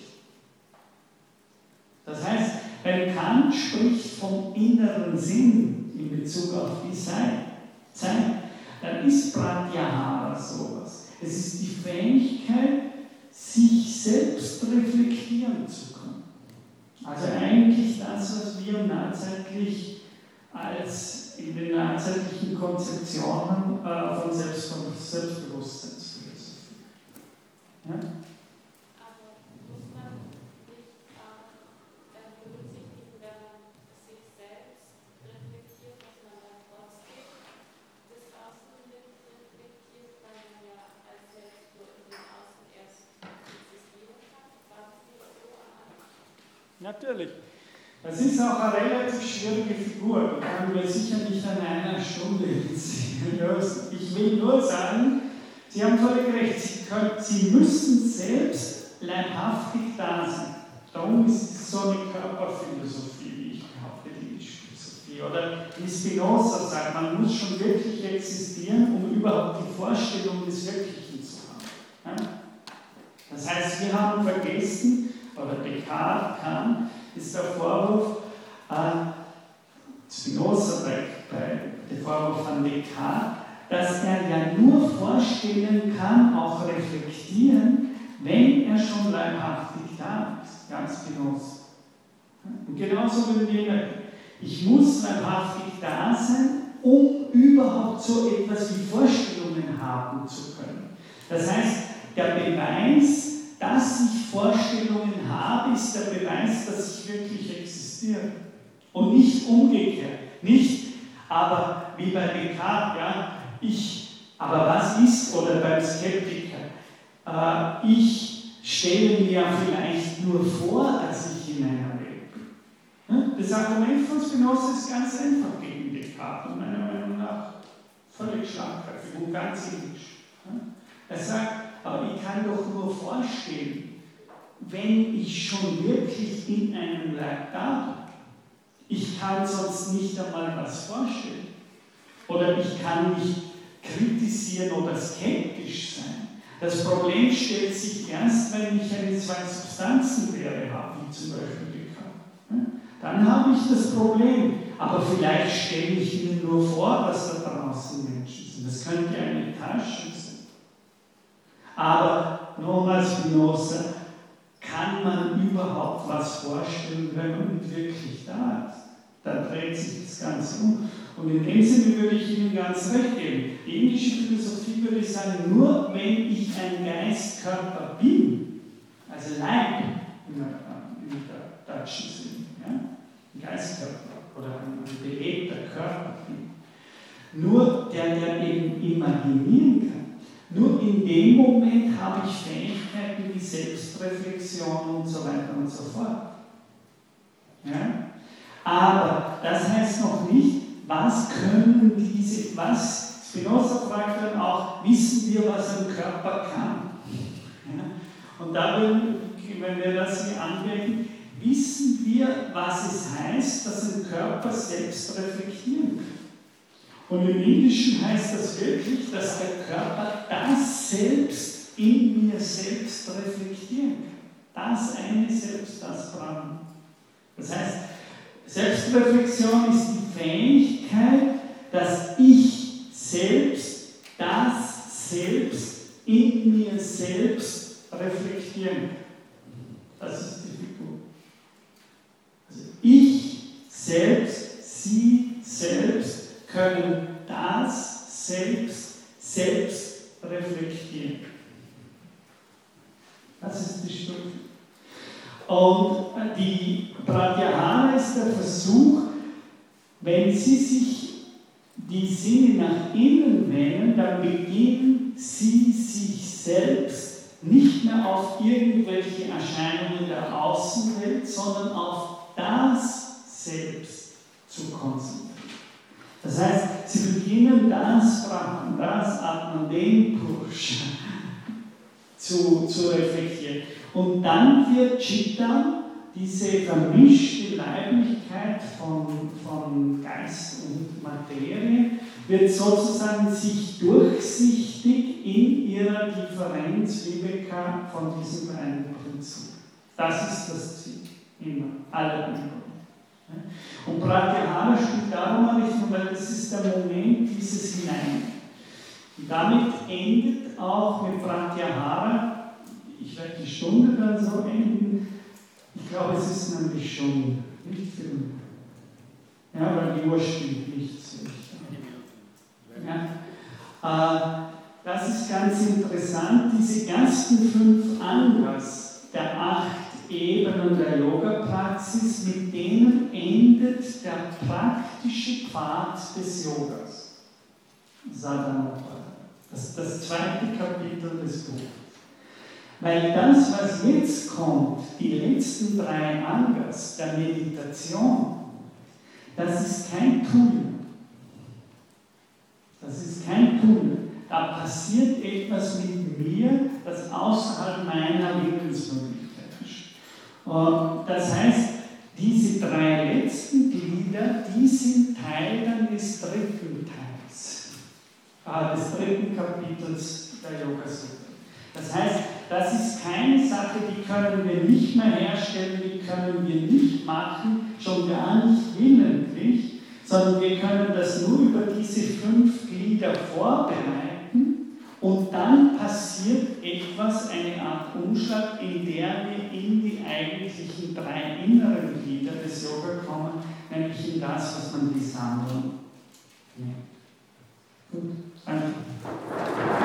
S1: Das heißt, wenn Kant spricht vom inneren Sinn in Bezug auf die Zeit, dann ist Pratyahara sowas. Es ist die Fähigkeit, sich selbst reflektieren zu können. Also eigentlich das, was wir nahzeitlich als in den einzelnen Konzeptionen äh, von Selbst Selbstbewusstseinsphilosophie. Ja? Das ist auch eine relativ schwierige Figur, die können wir sicher nicht an einer Stunde lösen. Ich will nur sagen, Sie haben völlig recht, Sie, können, Sie müssen selbst leibhaftig da sein. Darum ist es so eine Körperphilosophie, wie ich behaupte, die Philosophie. Oder wie Spinoza sagt, man muss schon wirklich existieren, um überhaupt die Vorstellung des Wirklichen zu haben. Das heißt, wir haben vergessen, oder Descartes kam, ist der Vorwurf an Spinoza der Vorwurf an Descartes, dass er ja nur vorstellen kann, auch reflektieren, wenn er schon leibhaftig da ist. Ja, Spinoza. Und genauso wie wir. Ich muss leibhaftig da sein, um überhaupt so etwas wie Vorstellungen haben zu können. Das heißt, der Beweis dass ich Vorstellungen habe, ist der Beweis, dass ich wirklich existiere. Und nicht umgekehrt. Nicht, aber wie bei Descartes, ja, ich, aber was ist, oder beim Skeptiker, äh, ich stelle mir vielleicht nur vor, dass ich in einer Welt bin. Das Argument von Spinoza ist ganz einfach gegen Descartes meiner Meinung nach völlig schlagkräftig und ganz indisch. Er sagt, aber ich kann doch nur vorstellen, wenn ich schon wirklich in einem Leib da bin. Ich kann sonst nicht einmal was vorstellen. Oder ich kann nicht kritisieren oder skeptisch sein. Das Problem stellt sich erst, wenn ich eine Zwei-Substanzen-Lehre habe, wie zum Beispiel die Körper. Dann habe ich das Problem. Aber vielleicht stelle ich Ihnen nur vor, dass da draußen Menschen sind. Das könnte eine Tasche. Aber nochmal Spinoza, kann man überhaupt was vorstellen, wenn man nicht wirklich da ist? Dann dreht sich das Ganze um. Und in dem Sinne würde ich Ihnen ganz recht geben. Die indische Philosophie würde ich sagen, nur wenn ich ein Geistkörper bin, also Leib der deutschen Sinne, ja? ein Geistkörper oder ein belebter Körper bin, nur der, der eben imaginieren kann, nur in dem Moment habe ich Fähigkeiten wie Selbstreflexion und so weiter und so fort. Ja? Aber das heißt noch nicht, was können diese, was Spinoza fragt dann auch, wissen wir, was ein Körper kann? Ja? Und da, wenn wir das hier anwenden, wissen wir, was es heißt, dass ein Körper selbst reflektieren kann. Und im Indischen heißt das wirklich, dass der Körper das selbst in mir selbst reflektieren kann. Das eine Selbst, das Brahman. Das heißt, Selbstreflexion ist die Fähigkeit, dass ich selbst das selbst in mir selbst reflektieren kann. Das ist die Figur. Also ich selbst, sie selbst können das selbst, selbst reflektieren. Das ist die Stufe. Und die Pratyahara ist der Versuch, wenn Sie sich die Sinne nach innen wenden, dann beginnen Sie sich selbst nicht mehr auf irgendwelche Erscheinungen der Außenwelt, sondern auf das Selbst zu konzentrieren. Das heißt, sie beginnen das Brahman, das Atman, den Purusha zu, zu reflektieren. Und dann wird Chitta, diese vermischte Leiblichkeit von, von Geist und Materie, wird sozusagen sich durchsichtig in ihrer Differenz Viveka von diesem einen Prinzip. Das ist das Ziel, immer, aller Übungen. Und Pratyahara spielt darum Richtung, weil das ist der Moment dieses Hinein. Und damit endet auch mit Pratyahara, ich werde die Stunde dann so enden, ich glaube, es ist nämlich schon nicht viel. Ja, weil die Uhr stimmt nicht. Ja. Äh, das ist ganz interessant. Diese ersten fünf Angas der acht Ebenen der Yoga-Praxis, mit denen endet der praktische Pfad des Yogas. Sadhanapada. Das das zweite Kapitel des Buches. Weil das, was jetzt kommt, die letzten drei Angas der Meditation, das ist kein Tunnel. Das ist kein Tunnel. Da passiert etwas mit mir, das außerhalb meiner Willensmöglichkeit ist. Das heißt, diese drei letzten Glieder, die sind Teil dann des dritten Teils, äh, des dritten Kapitels der Yoga Sutra. Das heißt, das ist keine Sache, die können wir nicht mehr herstellen, die können wir nicht machen, schon gar nicht willentlich, sondern wir können das nur über diese fünf Glieder vorbereiten und dann passiert etwas, eine Art Umschlag, in der wir in die eigentlichen drei inneren Glieder des Yoga kommen, nämlich in das, was man die Sammlung nennt. Gut, einfach.